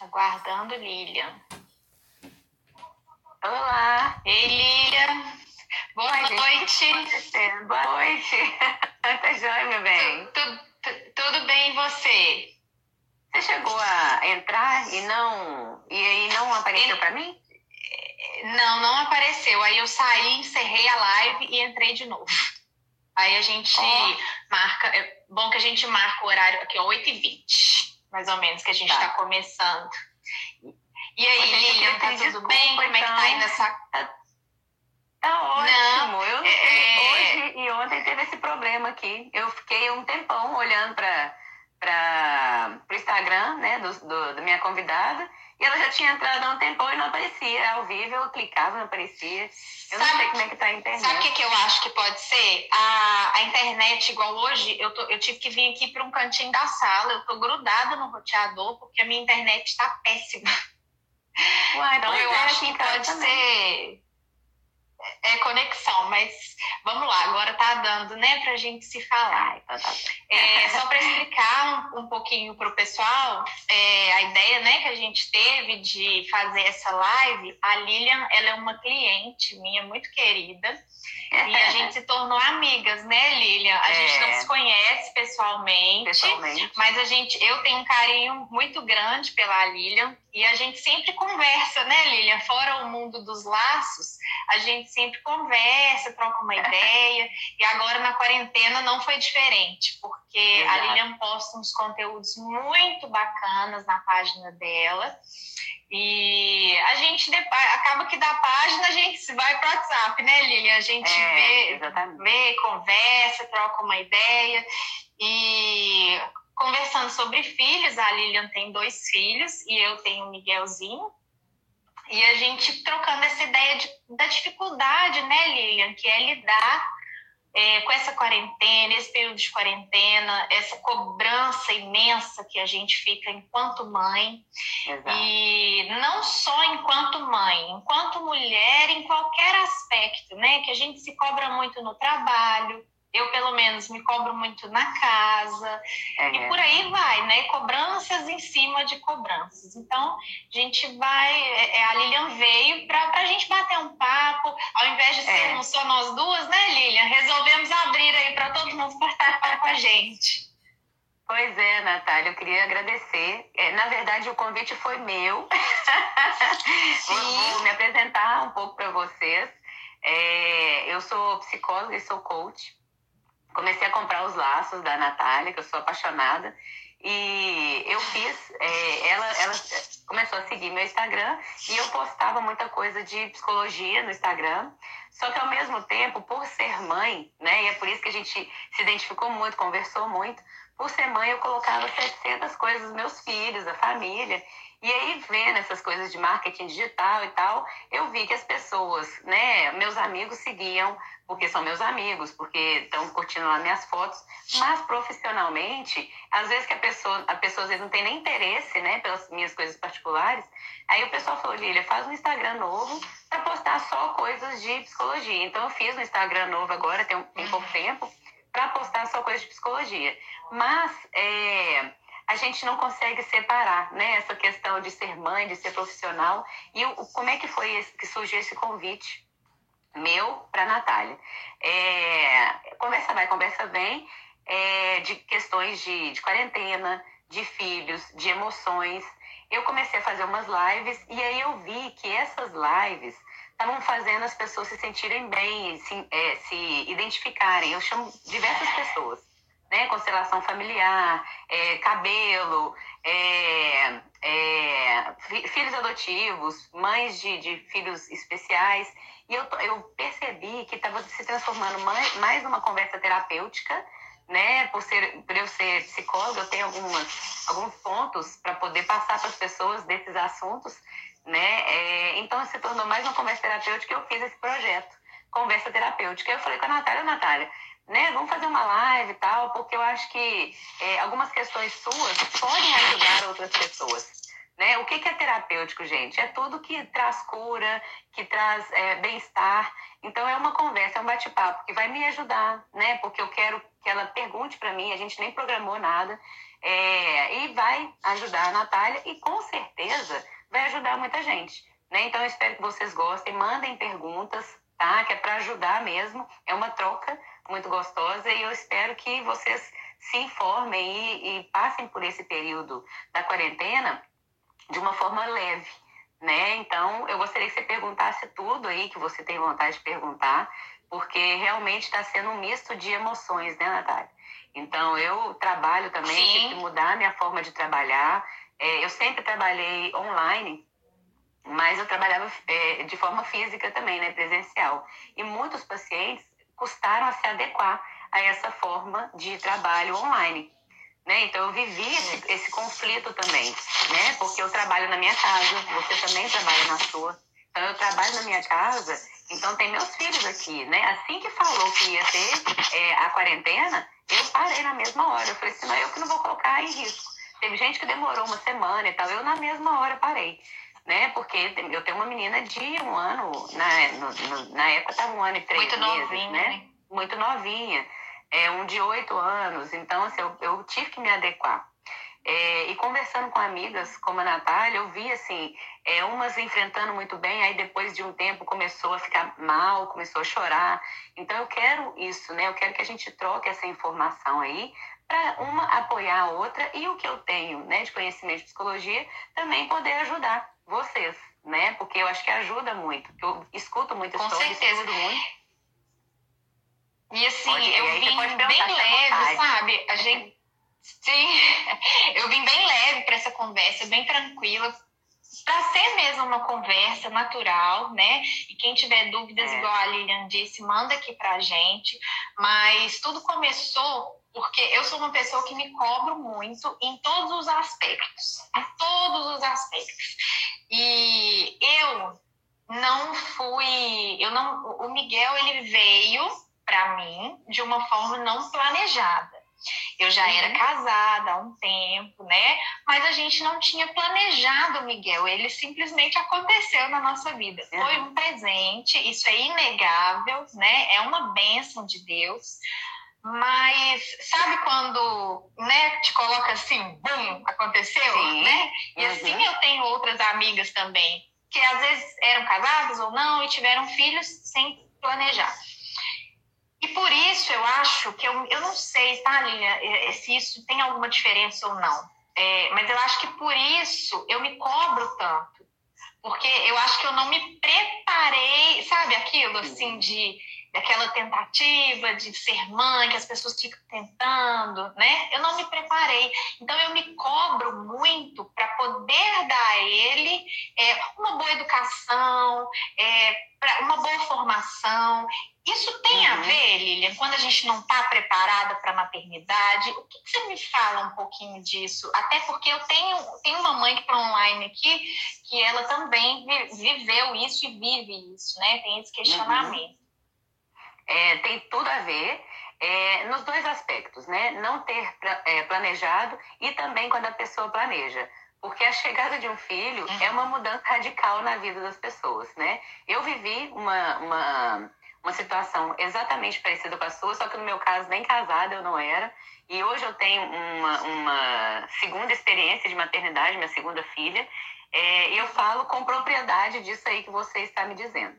Aguardando Lilian. Olá. Ei, Lilian. Boa Oi, noite. Gente. Boa noite. tá joia, meu bem? Tu, tu, tudo bem e você? Você chegou a entrar e não. E aí não apareceu para mim? Não, não apareceu. Aí eu saí, encerrei a live e entrei de novo. Aí a gente Ó. marca. É bom que a gente marca o horário aqui, ó, 8h20, mais ou menos, que a gente Tá. está começando. E aí, Lilian, tá tudo bem? Como é que tá aí então. nessa. Tá ótimo. eu é- hoje e ontem teve esse problema aqui. Eu fiquei um tempão olhando para para o Instagram, né, do, do- da minha convidada, e ela já tinha entrado há um tempão e não aparecia ao vivo. Eu clicava, não aparecia. Eu não Sabe- sei como é que tá a internet. Sabe o que, que eu acho que pode ser? A, a internet, igual hoje, eu, tô- eu tive que vir aqui para um cantinho da sala, eu tô grudada no roteador, porque a minha internet está péssima. Uai, Então eu é, acho que pode também. ser é conexão, mas vamos lá, agora tá dando, né, pra gente se falar. Então tá. É, só para explicar um, um pouquinho para o pessoal, é, a ideia né, que a gente teve de fazer essa live, a Lilian ela é uma cliente minha muito querida e a gente se tornou amigas, né, Lilian? A gente É. não se conhece pessoalmente, pessoalmente. mas a gente, eu tenho um carinho muito grande pela Lilian e a gente sempre conversa, né, Lilian? Fora o mundo dos laços, a gente sempre conversa, troca uma ideia. E agora na quarentena não foi diferente, porque a. Lilian posta uns conteúdos muito bacanas na página dela. E a gente acaba que da página a gente se vai para o WhatsApp, né, Lilian? A gente É, vê, exatamente. vê, conversa, troca uma ideia. E conversando sobre filhos, a Lilian tem dois filhos e eu tenho o Miguelzinho. E a gente trocando essa ideia de- da dificuldade, né, Lilian, que é lidar é, com essa quarentena, esse período de quarentena, essa cobrança imensa que a gente fica enquanto mãe. Exato. E não só enquanto mãe, enquanto mulher, em qualquer aspecto, né? Que a gente se cobra muito no trabalho. Eu, pelo menos, me cobro muito na casa. É, E por aí vai, né? Cobranças em cima de cobranças. Então, a gente vai. é, é, A Lilian veio para a gente bater um papo, ao invés de É. sermos só nós duas, né, Lilian? Resolvemos abrir aí para todo mundo participar com a gente. Pois é, Natália, eu queria agradecer. É, na verdade, o convite foi meu. vou me apresentar um pouco para vocês. É, eu sou psicóloga e sou coach. Comecei a comprar os laços da Natália, que eu sou apaixonada. E eu fiz, é, ela, ela começou a seguir meu Instagram e eu postava muita coisa de psicologia no Instagram. Só que ao mesmo tempo, por ser mãe, né, e é por isso que a gente se identificou muito, conversou muito, por ser mãe eu colocava 700 coisas dos meus filhos, da família. E aí, vendo essas coisas de marketing digital e tal, eu vi que as pessoas, né, meus amigos seguiam porque são meus amigos, porque estão curtindo lá minhas fotos, mas profissionalmente, às vezes que a pessoa, a pessoa às vezes não tem nem interesse, né, pelas minhas coisas particulares. Aí o pessoal falou, Lília, faz um Instagram novo para postar só coisas de psicologia. Então eu fiz um Instagram novo agora, tem, um- tem pouco tempo, para postar só coisas de psicologia. Mas é, a gente não consegue separar, né, essa questão de ser mãe, de ser profissional. E o, como é que foi esse, que surgiu esse convite? meu para Natália. É, conversa vai, conversa vem, é, de questões de, de quarentena, de filhos, de emoções. Eu comecei a fazer umas lives e aí eu vi que essas lives estavam fazendo as pessoas se sentirem bem, se, é, se identificarem. Eu chamo diversas pessoas, né? Constelação familiar, é, cabelo, é, é, fi- filhos adotivos, mães de, de filhos especiais. E eu, eu percebi que estava se transformando mais, mais numa conversa terapêutica, né? Por, ser, por eu ser psicóloga, eu tenho algumas, alguns pontos para poder passar para as pessoas desses assuntos, né? É, então se tornou mais uma conversa terapêutica eu fiz esse projeto, Conversa Terapêutica. Eu falei com a Natália, Natália, né? Vamos fazer uma live e tal, porque eu acho que é, algumas questões suas podem ajudar outras pessoas Né? O que, que é terapêutico, gente? É tudo que traz cura, que traz é, bem-estar. Então é uma conversa, é um bate-papo que vai me ajudar, né? Porque eu quero que ela pergunte para mim, a gente nem programou nada, é, e vai ajudar a Natália e com certeza vai ajudar muita gente. Né? Então eu espero que vocês gostem, mandem perguntas, tá? Que é para ajudar mesmo. É uma troca muito gostosa e eu espero que vocês se informem e, e passem por esse período da quarentena de uma forma leve, né? Então, eu gostaria que você perguntasse tudo aí que você tem vontade de perguntar, porque realmente está sendo um misto de emoções, né, Natália? Então, eu trabalho também, Sim. tive que mudar minha forma de trabalhar. É, eu sempre trabalhei online, mas eu trabalhava é, de forma física também, né, presencial. E muitos pacientes custaram a se adequar a essa forma de trabalho online. Né? Então eu vivi esse, esse, conflito também, né? Porque eu trabalho na minha casa, você também trabalha na sua. Então eu trabalho na minha casa, então tem meus filhos aqui, né? Assim que falou que ia ter é, a quarentena, eu parei na mesma hora. Eu falei assim, não, eu que não vou colocar em risco. Teve gente que demorou uma semana e tal, eu na mesma hora parei. Né? Porque eu tenho uma menina de um ano, na, no, na época estava um ano e três Muito meses, novinha, né? né? Muito novinha é, um de oito anos, então assim, eu, eu, tive que me adequar. É, e conversando com amigas como a Natália, eu vi assim, é, umas enfrentando muito bem, aí depois de um tempo começou a ficar mal, começou a chorar. Então eu quero isso, né? Eu quero que a gente troque essa informação aí para uma apoiar a outra e o que eu tenho, né, de conhecimento de psicologia também poder ajudar vocês, né? Porque eu acho que ajuda muito. Eu escuto muito Com certeza. estudo muito. E assim, Pode- eu você vim bem leve, sabe? A gente. Sim, eu vim bem leve para essa conversa, bem tranquila, para ser mesmo uma conversa natural, né? E quem tiver dúvidas, É. igual a Lilian disse, manda aqui pra gente. Mas tudo começou porque eu sou uma pessoa que me cobro muito em todos os aspectos, em todos os aspectos. E eu não fui, eu não, o Miguel ele veio para mim de uma forma não planejada. Eu já era Uhum. casada há um tempo, né? Mas a gente não tinha planejado o Miguel, ele simplesmente aconteceu na nossa vida. Foi Uhum. um presente, isso é inegável, né? É uma bênção de Deus. Mas sabe quando, né, te coloca assim, bum, aconteceu, Sim. né? E Uhum. assim eu tenho outras amigas também que às vezes eram casadas ou não e tiveram filhos sem planejar. E por isso eu acho que eu, eu não sei, tá, Lilian, eh, se isso tem alguma diferença ou não. É, mas eu acho que por isso eu me cobro tanto. Porque eu acho que eu não me preparei, sabe aquilo assim de daquela tentativa de ser mãe que as pessoas ficam tentando, né? Eu não me preparei. Então eu me cobro muito para poder dar a ele é, uma boa educação, é, uma boa formação. Isso tem a Uhum. ver, Lilian, quando a gente não está preparada para a maternidade? O que, que você me fala um pouquinho disso? Até porque eu tenho, tenho uma mãe que está online aqui, que ela também vi- viveu isso e vive isso, né? Tem esse questionamento. É, tem tudo a ver é, nos dois aspectos, né? Não ter é, planejado e também quando a pessoa planeja. Porque a chegada de um filho Uhum. é uma mudança radical na vida das pessoas, né? Eu vivi uma, uma, uma situação exatamente parecida com a sua, só que no meu caso nem casada eu não era. E hoje eu tenho uma, uma segunda experiência de maternidade, minha segunda filha. É, e eu falo com propriedade disso aí que você está me dizendo.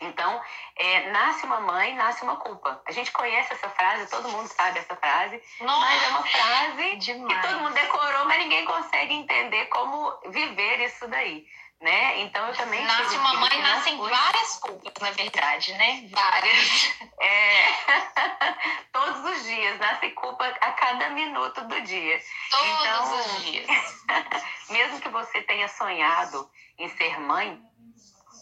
Então, é, nasce uma mãe, nasce uma culpa. A gente conhece essa frase, todo mundo sabe essa frase, mas é uma frase que demais. todo mundo decorou, mas ninguém consegue entender como viver isso daí, né? Então, eu também Nasce uma mãe, que nascem várias culpas, na verdade, né? Várias. É, todos os dias, nasce culpa a cada minuto do dia. Todos Então, os dias. mesmo que você tenha sonhado em ser mãe,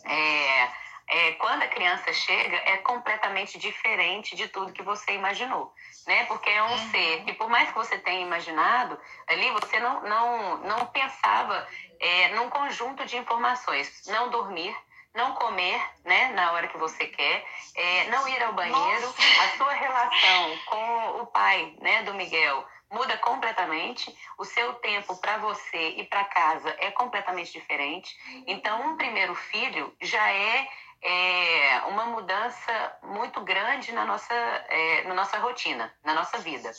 é, é, quando a criança chega, é completamente diferente de tudo que você imaginou, né? Porque é um Uhum. ser que, por mais que você tenha imaginado, ali você não, não, não pensava é, num conjunto de informações. Não dormir, não comer né, na hora que você quer, é, não ir ao banheiro, Nossa. a sua relação com o pai né, do Miguel muda completamente, o seu tempo para você e para casa é completamente diferente. Então, um primeiro filho já é, é uma mudança muito grande na nossa, é, na nossa rotina, na nossa vida.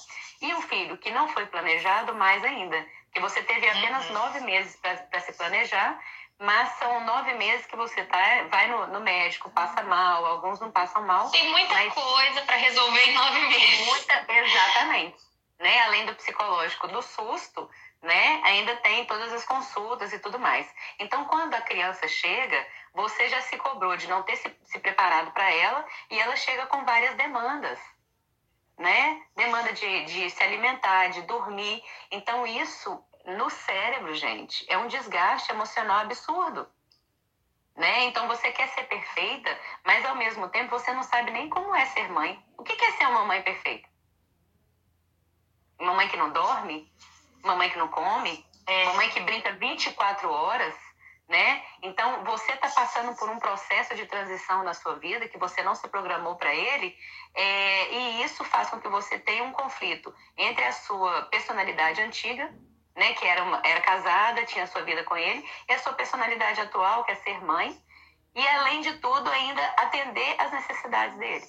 E um filho que não foi planejado, mais ainda, que você teve apenas uhum. nove meses para se planejar mas são nove meses que você tá, vai no, no médico, passa mal, alguns não passam mal. Tem muita coisa para resolver em nove meses. Muita, exatamente. Né? Além do psicológico, do susto, né? Ainda tem todas as consultas e tudo mais. Então, quando a criança chega, você já se cobrou de não ter se, se preparado para ela e ela chega com várias demandas. Né? Demanda de, de se alimentar, de dormir. Então, isso no cérebro, gente, é um desgaste emocional absurdo. Né? Então você quer ser perfeita, mas ao mesmo tempo você não sabe nem como é ser mãe. O que é ser uma mãe perfeita? Uma mãe que não dorme? Uma mãe que não come? É. Uma mãe que brinca 24 horas? Né? Então você está passando por um processo de transição na sua vida que você não se programou para ele, é, e isso faz com que você tenha um conflito entre a sua personalidade antiga né, que era, uma, era casada, tinha sua vida com ele, e a sua personalidade atual, que é ser mãe, e além de tudo, ainda atender às necessidades dele.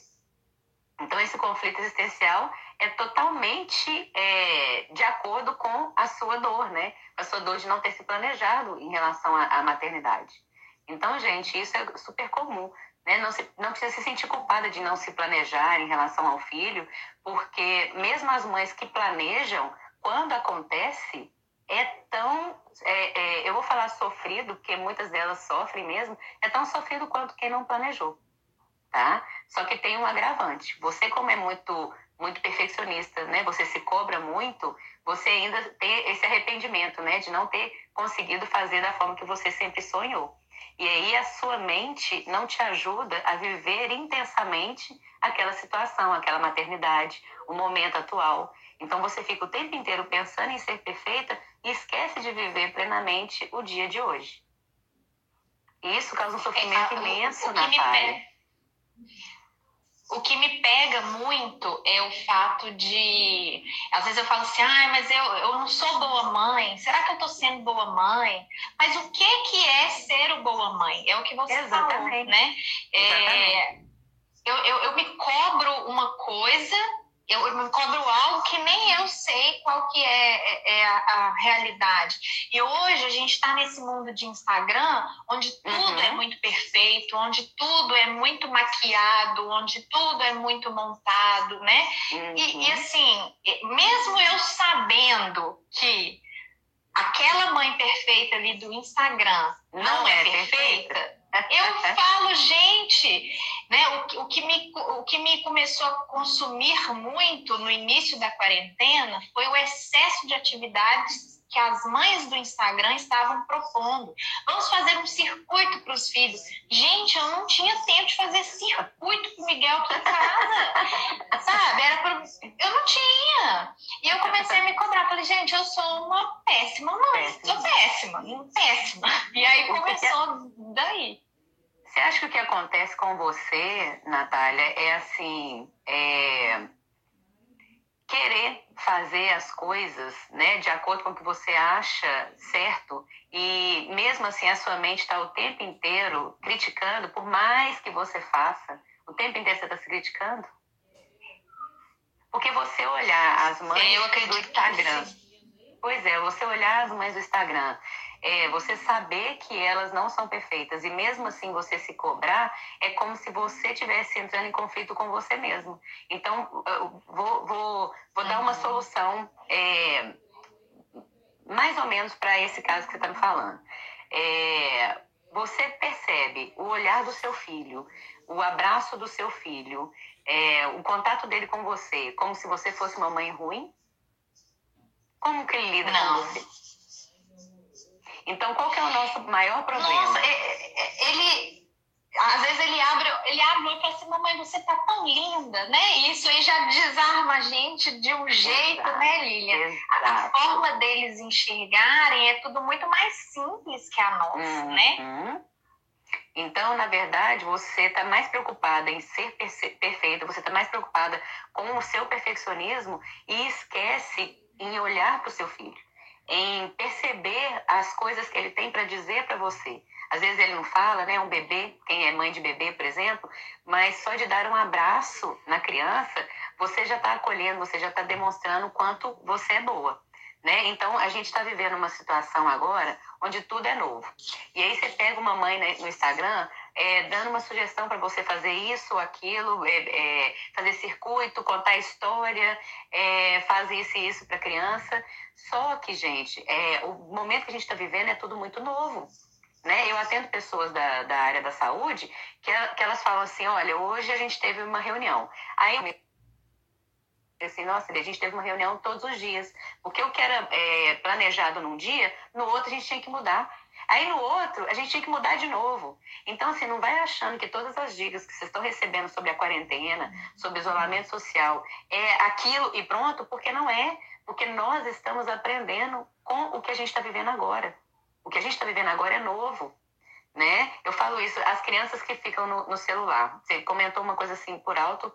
Então, esse conflito existencial é totalmente é, de acordo com a sua dor, né? A sua dor de não ter se planejado em relação à, à maternidade. Então, gente, isso é super comum. Né? Não, se, não precisa se sentir culpada de não se planejar em relação ao filho, porque mesmo as mães que planejam, quando acontece, é tão, é, é, eu vou falar sofrido, porque muitas delas sofrem mesmo, é tão sofrido quanto quem não planejou, tá? Só que tem um agravante. Você, como é muito, muito perfeccionista, né? Você se cobra muito, você ainda tem esse arrependimento, né? De não ter conseguido fazer da forma que você sempre sonhou. E aí a sua mente não te ajuda a viver intensamente aquela situação, aquela maternidade, o momento atual. Então você fica o tempo inteiro pensando em ser perfeita e esquece de viver plenamente o dia de hoje. E isso causa um sofrimento é, imenso, o Natália. O que me pega muito é o fato de. Às vezes eu falo assim, ah, mas eu, eu não sou boa mãe. Será que eu tô sendo boa mãe? Mas o que, que é ser o boa mãe? É o que você Exatamente. falou, né? É, eu, eu, eu me cobro uma coisa eu, me cobro algo que nem eu sei qual que é, é, é a, a, realidade. E hoje a gente está nesse mundo de Instagram, onde tudo uhum. é muito perfeito, onde tudo é muito maquiado, onde tudo é muito montado, né? Uhum. E, e assim, mesmo eu sabendo que aquela mãe perfeita ali do Instagram não, não é, é perfeita, perfeita eu falo, gente, né, o, o, que me, o que me começou a consumir muito no início da quarentena foi o excesso de atividades que as mães do Instagram estavam propondo. Vamos fazer um circuito para os filhos. Gente, eu não tinha tempo de fazer circuito com o Miguel aqui em casa. Sabe? Era pra... Eu não tinha. E eu comecei a me cobrar. Falei, gente, eu sou uma péssima mãe. Péssima. Sou péssima, péssima. E aí começou daí. Você acha que o que acontece com você, Natália, é assim. É querer fazer as coisas, né, de acordo com o que você acha certo e mesmo assim a sua mente está o tempo inteiro criticando, por mais que você faça, o tempo inteiro você está se criticando. Porque você olhar as mães do Instagram, pois é, você olhar as mães do Instagram é, você saber que elas não são perfeitas e mesmo assim você se cobrar, é como se você estivesse entrando em conflito com você mesmo. Então, vou, vou, vou dar uma solução é, mais ou menos para esse caso que você está me falando. É, você percebe o olhar do seu filho, o abraço do seu filho, é, o contato dele com você, como se você fosse uma mãe ruim? Como que ele lida não. com você? Então, qual que é o nosso maior problema? Nossa, é, é, ele às vezes ele abre, ele abre e fala assim, mamãe, você tá tão linda, né? Isso aí já desarma a gente de um jeito, Exato. né, Lilian? A, a, forma deles enxergarem é tudo muito mais simples que a nossa, uhum. né? Então, na verdade, você está mais preocupada em ser perfeita, você está mais preocupada com o seu perfeccionismo e esquece em olhar para o seu filho, em perceber as coisas que ele tem para dizer para você. Às vezes ele não fala, né? Um bebê, quem é mãe de bebê, por exemplo, mas só de dar um abraço na criança, você já está acolhendo, você já está demonstrando o quanto você é boa. Né? Então, a gente está vivendo uma situação agora onde tudo é novo. E aí você pega uma mãe no Instagram é, dando uma sugestão para você fazer isso, aquilo, é, é, fazer circuito, contar história, é, fazer isso e isso para criança. Só que, gente, é, o momento que a gente está vivendo é tudo muito novo. Né? Eu atendo pessoas da, da área da saúde que, que elas falam assim, olha, hoje a gente teve uma reunião. Aí assim, nossa, a gente teve uma reunião todos os dias. O que era é, planejado num dia, no outro a gente tinha que mudar. Aí no outro, a gente tinha que mudar de novo. Então, assim, não vai achando que todas as dicas que vocês estão recebendo sobre a quarentena, sobre isolamento social, é aquilo e pronto, porque não é. Porque nós estamos aprendendo com o que a gente está vivendo agora. O que a gente está vivendo agora é novo. Né? Eu falo isso, as crianças que ficam no, no celular. Você comentou uma coisa assim por alto,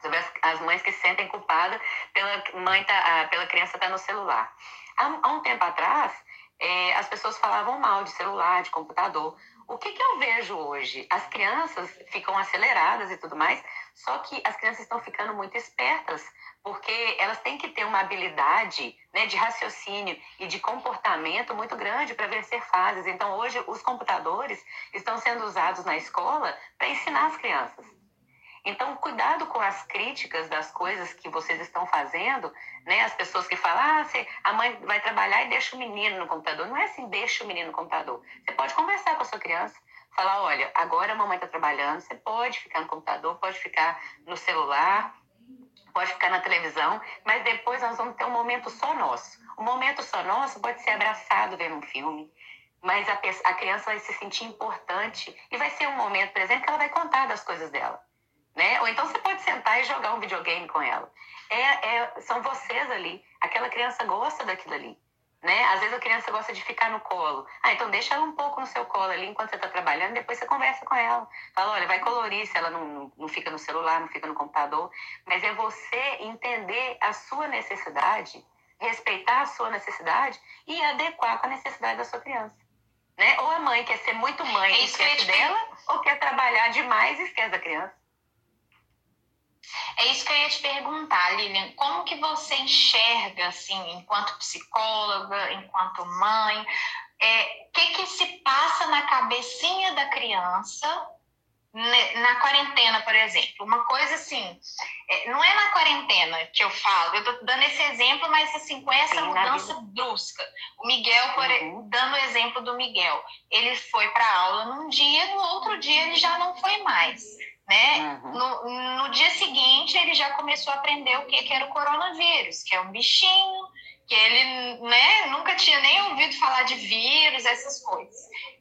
sobre as, as mães que se sentem culpadas pela mãe tá, pela criança estar tá no celular. Há, há, um tempo atrás, é, as pessoas falavam mal de celular, de computador. O que, que eu vejo hoje? As crianças ficam aceleradas e tudo mais, só que as crianças estão ficando muito espertas, porque elas têm que ter uma habilidade né, de raciocínio e de comportamento muito grande para vencer fases. Então, hoje, os computadores estão sendo usados na escola para ensinar as crianças. Então, cuidado com as críticas das coisas que vocês estão fazendo, né? As pessoas que falam, ah, você, a mãe vai trabalhar e deixa o menino no computador. Não é assim, deixa o menino no computador. Você pode conversar com a sua criança, falar, olha, agora a mamãe está trabalhando, você pode ficar no computador, pode ficar no celular, pode ficar na televisão, mas depois nós vamos ter um momento só nosso. O momento só nosso pode ser abraçado vendo um filme, mas a, a criança vai se sentir importante e vai ser um momento, por exemplo, que ela vai contar das coisas dela né? Ou então você pode sentar e jogar um videogame com ela. É, é, são vocês ali. Aquela criança gosta daquilo ali. Né? Às vezes a criança gosta de ficar no colo. Ah, então deixa ela um pouco no seu colo ali enquanto você está trabalhando, depois você conversa com ela. Fala, olha, vai colorir se ela não, não, fica no celular, não fica no computador. Mas é você entender a sua necessidade, respeitar a sua necessidade e adequar com a necessidade da sua criança. Né? Ou a mãe quer ser muito mãe e esquece dela, ou quer trabalhar demais e esquece da criança. É isso que eu ia te perguntar, Lilian. Como que você enxerga, assim, enquanto psicóloga, enquanto mãe, o é, que que se passa na cabecinha da criança na quarentena, por exemplo? Uma coisa assim, é, não é na quarentena que eu falo, eu tô dando esse exemplo, mas assim, com essa Sim, mudança brusca. O Miguel, por, uhum. dando o exemplo do Miguel, ele foi para aula num dia, no outro dia ele já não foi mais né? Uhum. No, no, dia seguinte, ele já começou a aprender o que, que era o coronavírus, que é um bichinho, que ele né, nunca tinha nem ouvido falar de vírus, essas coisas.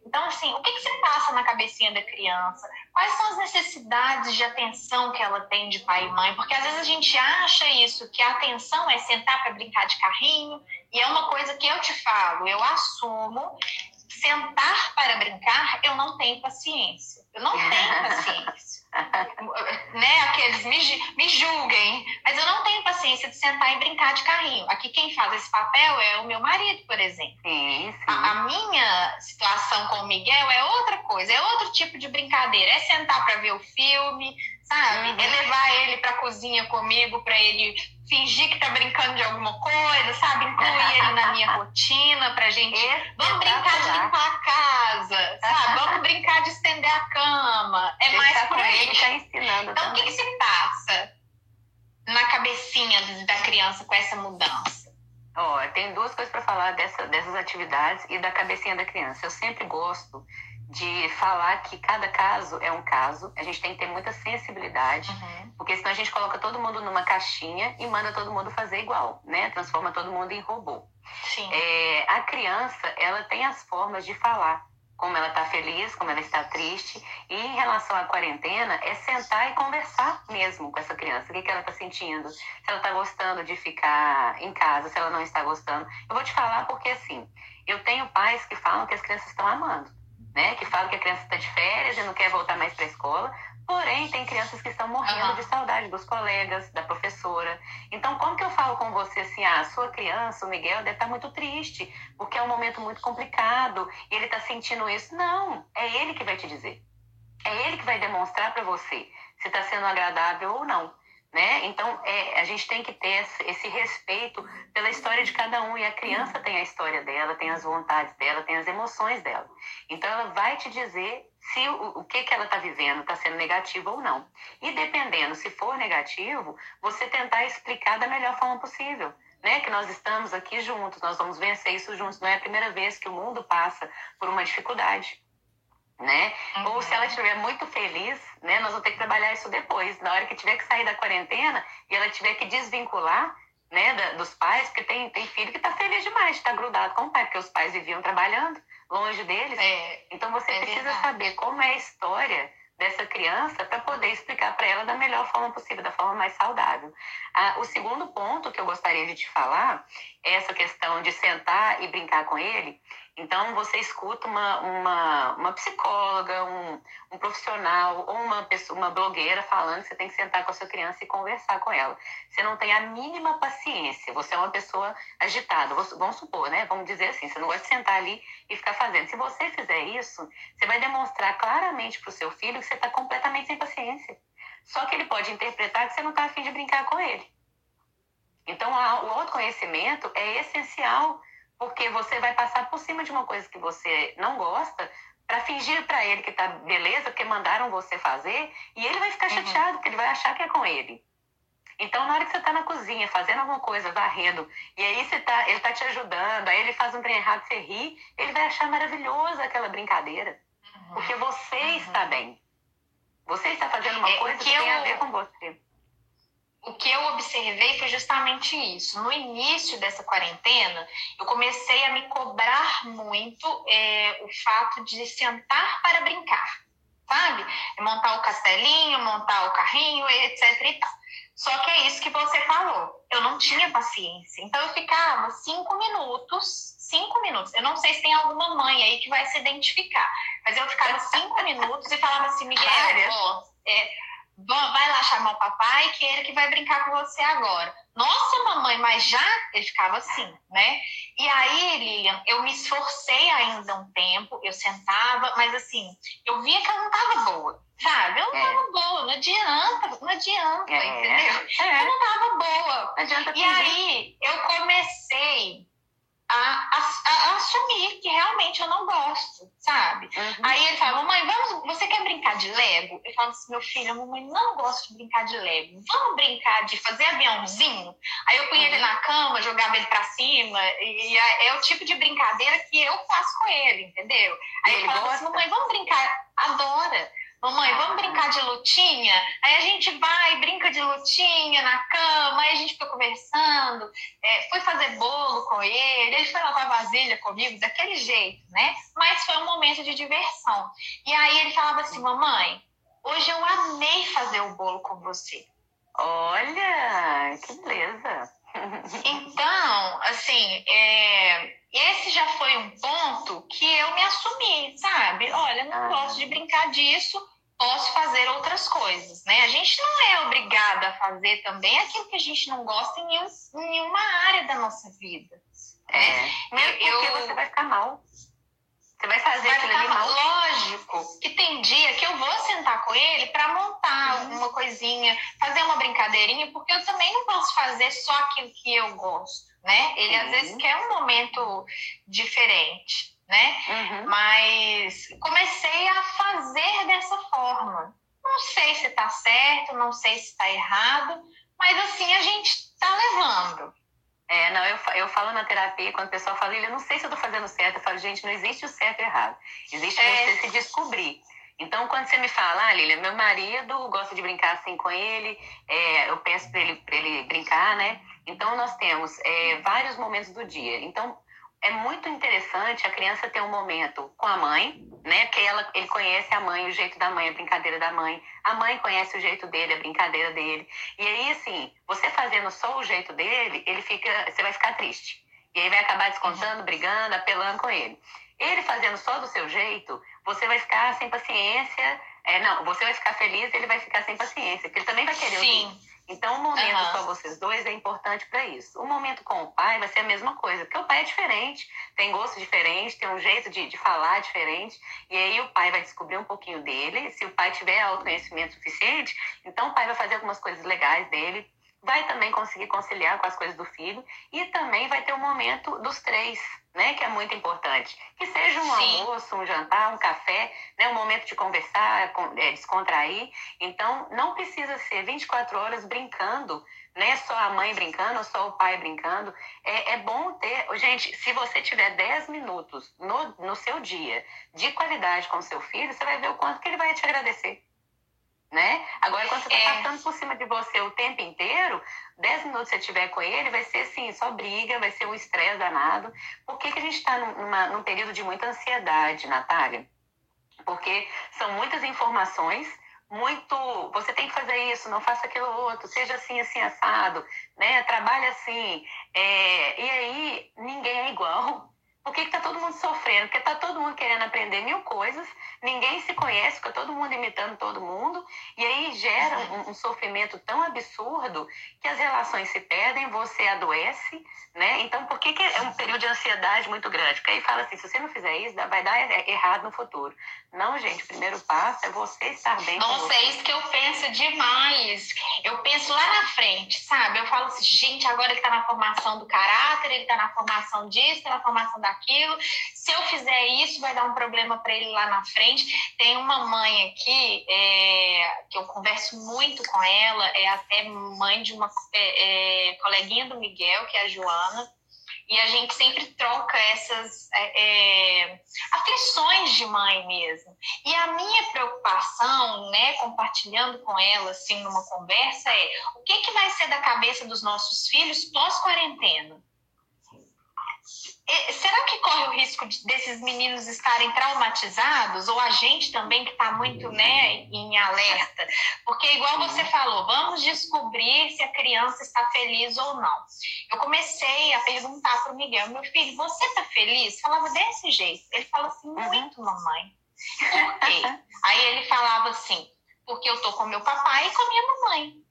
Então, assim, o que, que se passa na cabecinha da criança? Quais são as necessidades de atenção que ela tem de pai e mãe? Porque às vezes a gente acha isso, que a atenção é sentar para brincar de carrinho, e é uma coisa que eu te falo, eu assumo sentar para brincar, eu não tenho paciência. Eu não tenho paciência. né? Aqueles me, me julguem, mas eu não tenho paciência de sentar e brincar de carrinho. Aqui quem faz esse papel é o meu marido, por exemplo. Sim, sim. A, a, minha situação com o Miguel é outra coisa, é outro tipo de brincadeira. É sentar para ver o filme, sabe? Uhum. É levar ele para a cozinha comigo para ele fingir que tá brincando de alguma coisa, sabe? Incluir ele na minha rotina pra gente. Vamos brincar de limpar a casa, sabe? Vamos brincar de estender a cama. É mais por aí. Ele tá ensinando então, o que, que se passa na cabecinha da criança com essa mudança? Ó, oh, tem duas coisas para falar dessa, dessas atividades e da cabecinha da criança. Eu sempre gosto de falar que cada caso é um caso. A gente tem que ter muita sensibilidade, uhum. porque senão a gente coloca todo mundo numa caixinha e manda todo mundo fazer igual, né? Transforma todo mundo em robô. Sim. É, a criança, ela tem as formas de falar. Como ela está feliz, como ela está triste. E em relação à quarentena, é sentar e conversar mesmo com essa criança. O que, que ela está sentindo? Se ela está gostando de ficar em casa, se ela não está gostando. Eu vou te falar porque, assim, eu tenho pais que falam que as crianças estão amando né? Que fala que a criança está de férias e não quer voltar mais para a escola. Porém, tem crianças que estão morrendo uhum. de saudade dos colegas, da professora. Então, como que eu falo com você assim, ah, a sua criança, o Miguel, deve estar tá muito triste, porque é um momento muito complicado e ele está sentindo isso? Não, é ele que vai te dizer. É ele que vai demonstrar para você se está sendo agradável ou não. Né? Então, é, a gente tem que ter esse respeito pela história de cada um. E a criança tem a história dela, tem as vontades dela, tem as emoções dela. Então, ela vai te dizer se o, o que, que ela está vivendo está sendo negativo ou não. E dependendo, se for negativo, você tentar explicar da melhor forma possível. Né, que nós estamos aqui juntos, nós vamos vencer isso juntos. Não é a primeira vez que o mundo passa por uma dificuldade né? Uhum. Ou se ela estiver muito feliz, né? Nós vamos ter que trabalhar isso depois, na hora que tiver que sair da quarentena e ela tiver que desvincular, né, da, dos pais, porque tem, tem filho que está feliz demais, está grudado com o pai, porque os pais viviam trabalhando longe deles. É, então você é precisa verdade. saber como é a história dessa criança para poder explicar para ela da melhor forma possível, da forma mais saudável. Ah, o segundo ponto que eu gostaria de te falar é essa questão de sentar e brincar com ele. Então, você escuta uma, uma, uma psicóloga, um, um profissional ou uma, pessoa, uma blogueira falando que você tem que sentar com a sua criança e conversar com ela. Você não tem a mínima paciência, você é uma pessoa agitada. Vamos supor, né? Vamos dizer assim, você não gosta de sentar ali e ficar fazendo. Se você fizer isso, você vai demonstrar claramente para o seu filho que você está completamente sem paciência. Só que ele pode interpretar que você não está afim de brincar com ele. Então, o autoconhecimento é essencial porque você vai passar por cima de uma coisa que você não gosta para fingir para ele que tá beleza, porque mandaram você fazer, e ele vai ficar uhum. chateado, porque ele vai achar que é com ele. Então, na hora que você tá na cozinha, fazendo alguma coisa, varrendo, e aí você tá, ele tá te ajudando, aí ele faz um trem errado, você ri, ele vai achar maravilhosa aquela brincadeira. Uhum. Porque você uhum. está bem. Você está fazendo uma é, coisa que, que tem a ver com você o que eu observei foi justamente isso. No início dessa quarentena, eu comecei a me cobrar muito é, o fato de sentar para brincar, sabe? Montar o castelinho, montar o carrinho, etc. E tal. Só que é isso que você falou. Eu não tinha paciência. Então eu ficava cinco minutos, cinco minutos. Eu não sei se tem alguma mãe aí que vai se identificar, mas eu ficava cinco minutos e falava assim, Miguel, ó, é, vai lá chamar o papai que é ele que vai brincar com você agora. Nossa, mamãe, mas já? Ele ficava assim, né? E aí, Lilian, eu me esforcei ainda um tempo, eu sentava, mas assim, eu via que ela não tava boa, sabe? Eu não é. tava boa, não adianta, não adianta, é. entendeu? É. Eu não tava boa. Não adianta e aí, eu comecei a, a, a, assumir que realmente eu não gosto, sabe? Uhum. Aí ele fala, mamãe, vamos, você quer brincar de Lego? Eu falo assim, meu filho, mamãe não gosto de brincar de Lego. Vamos brincar de fazer aviãozinho? Aí eu punha uhum. ele na cama, jogava ele pra cima, e é, é, o tipo de brincadeira que eu faço com ele, entendeu? Aí ele, ele fala assim, mamãe, vamos brincar? Adora. Mamãe, vamos brincar de lutinha? Aí a gente vai, brinca de lutinha na cama, aí a gente fica conversando, é, foi fazer bolo com ele, ele foi lavar vasilha comigo, daquele jeito, né? Mas foi um momento de diversão. E aí ele falava assim, mamãe, hoje eu amei fazer o bolo com você. Olha, que beleza. Então, assim, é, esse já foi um ponto que eu me assumi, sabe? Olha, não ah. gosto de brincar disso, posso fazer outras coisas, né? A gente não é obrigada a fazer também aquilo que a gente não gosta em, nenhum, em nenhuma área da nossa vida. É, mesmo eu, porque você vai ficar mal. Você vai fazer vai aquilo ali mal. Lógico que tem dia que eu vou sentar com ele para montar uhum. uma coisinha, fazer uma brincadeirinha, porque eu também não posso fazer só aquilo que eu gosto, né? Ele uhum. às vezes quer um momento diferente né? Uhum. Mas comecei a fazer dessa forma. Não sei se está certo, não sei se está errado, mas assim a gente está levando. É, não, eu, eu falo na terapia, quando o pessoal fala, eu não sei se eu tô fazendo certo, eu falo, gente, não existe o certo e errado. Existe é... você se descobrir. Então, quando você me fala, ah, Lília, meu marido gosta de brincar assim com ele, é, eu peço para ele, ele brincar, né? Então, nós temos é, vários momentos do dia. Então, é muito interessante a criança ter um momento com a mãe, né? Porque ela, ele conhece a mãe, o jeito da mãe, a brincadeira da mãe. A mãe conhece o jeito dele, a brincadeira dele. E aí, assim, você fazendo só o jeito dele, ele fica, você vai ficar triste. E aí vai acabar descontando, uhum. brigando, apelando com ele. Ele fazendo só do seu jeito, você vai ficar sem paciência. É, não, você vai ficar feliz, ele vai ficar sem paciência, porque ele também vai querer Sim. ouvir. Então, o momento uhum. só vocês dois é importante para isso. O momento com o pai vai ser a mesma coisa, porque o pai é diferente, tem gosto diferente, tem um jeito de, de falar diferente, e aí o pai vai descobrir um pouquinho dele. Se o pai tiver autoconhecimento suficiente, então o pai vai fazer algumas coisas legais dele, vai também conseguir conciliar com as coisas do filho, e também vai ter o um momento dos três né, que é muito importante. Que seja um Sim. almoço, um jantar, um café, né, um momento de conversar, é, descontrair. Então, não precisa ser 24 horas brincando, né, só a mãe brincando, só o pai brincando. É, é bom ter. Gente, se você tiver 10 minutos no, no seu dia de qualidade com seu filho, você vai ver o quanto que ele vai te agradecer né? Agora, quando você está é. passando por cima de você o tempo inteiro, 10 minutos que você tiver com ele, vai ser assim, só briga, vai ser um estresse danado. Por que, que a gente está num período de muita ansiedade, Natália? Porque são muitas informações, muito. Você tem que fazer isso, não faça aquilo outro, seja assim, assim, assado, né? Trabalhe assim. É, e aí, ninguém é igual. Por que está todo mundo sofrendo? Porque está todo mundo querendo aprender mil coisas, ninguém se conhece, fica todo mundo imitando todo mundo, e aí gera um, um, sofrimento tão absurdo que as relações se perdem, você adoece, né? Então, por que, que é um período de ansiedade muito grande? Porque aí fala assim: se você não fizer isso, vai dar errado no futuro. Não, gente, o primeiro passo é você estar bem. Nossa, é isso que eu penso demais. Eu penso lá na frente, sabe? Eu falo assim, gente, agora ele está na formação do caráter, ele está na formação disso, está na formação da aquilo. Se eu fizer isso, vai dar um problema para ele lá na frente. Tem uma mãe aqui é, que eu converso muito com ela, é até mãe de uma é, é, coleguinha do Miguel, que é a Joana. E a gente sempre troca essas é, é, aflições de mãe mesmo. E a minha preocupação, né, compartilhando com ela, assim, numa conversa, é o que, que vai ser da cabeça dos nossos filhos pós-quarentena? Será que corre o risco de, desses meninos estarem traumatizados? Ou a gente também que está muito né, em alerta? Porque, igual você falou, vamos descobrir se a criança está feliz ou não. Eu comecei a perguntar para o Miguel: meu filho, você está feliz? Falava desse jeito. Ele falou assim: uhum. muito, mamãe. Por quê? Aí ele falava assim: porque eu tô com meu papai e com a minha mamãe.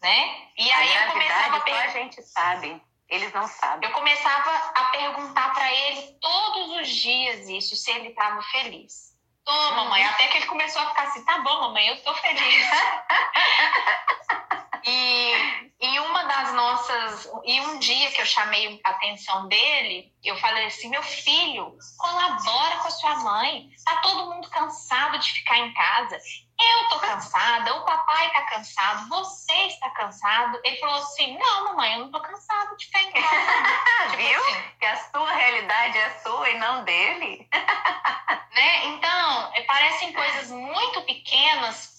Né? E aí a eu começava a perguntar. a gente sabe eles não sabem. Eu começava a perguntar para ele todos os dias isso, se ele estava feliz. Tô, mamãe. Uhum. Até que ele começou a ficar assim, tá bom, mamãe, eu tô feliz. e, e uma das nossas. E um dia que eu chamei a atenção dele, eu falei assim: meu filho, colabora com a sua mãe. Tá todo mundo cansado de ficar em casa. Eu tô cansada, o papai tá cansado, você está cansado. Ele falou assim: não, mamãe, eu não tô cansado de ficar em casa. tipo Viu? Assim. Que a sua realidade é sua e não dele. né? Então, parecem coisas muito pequenas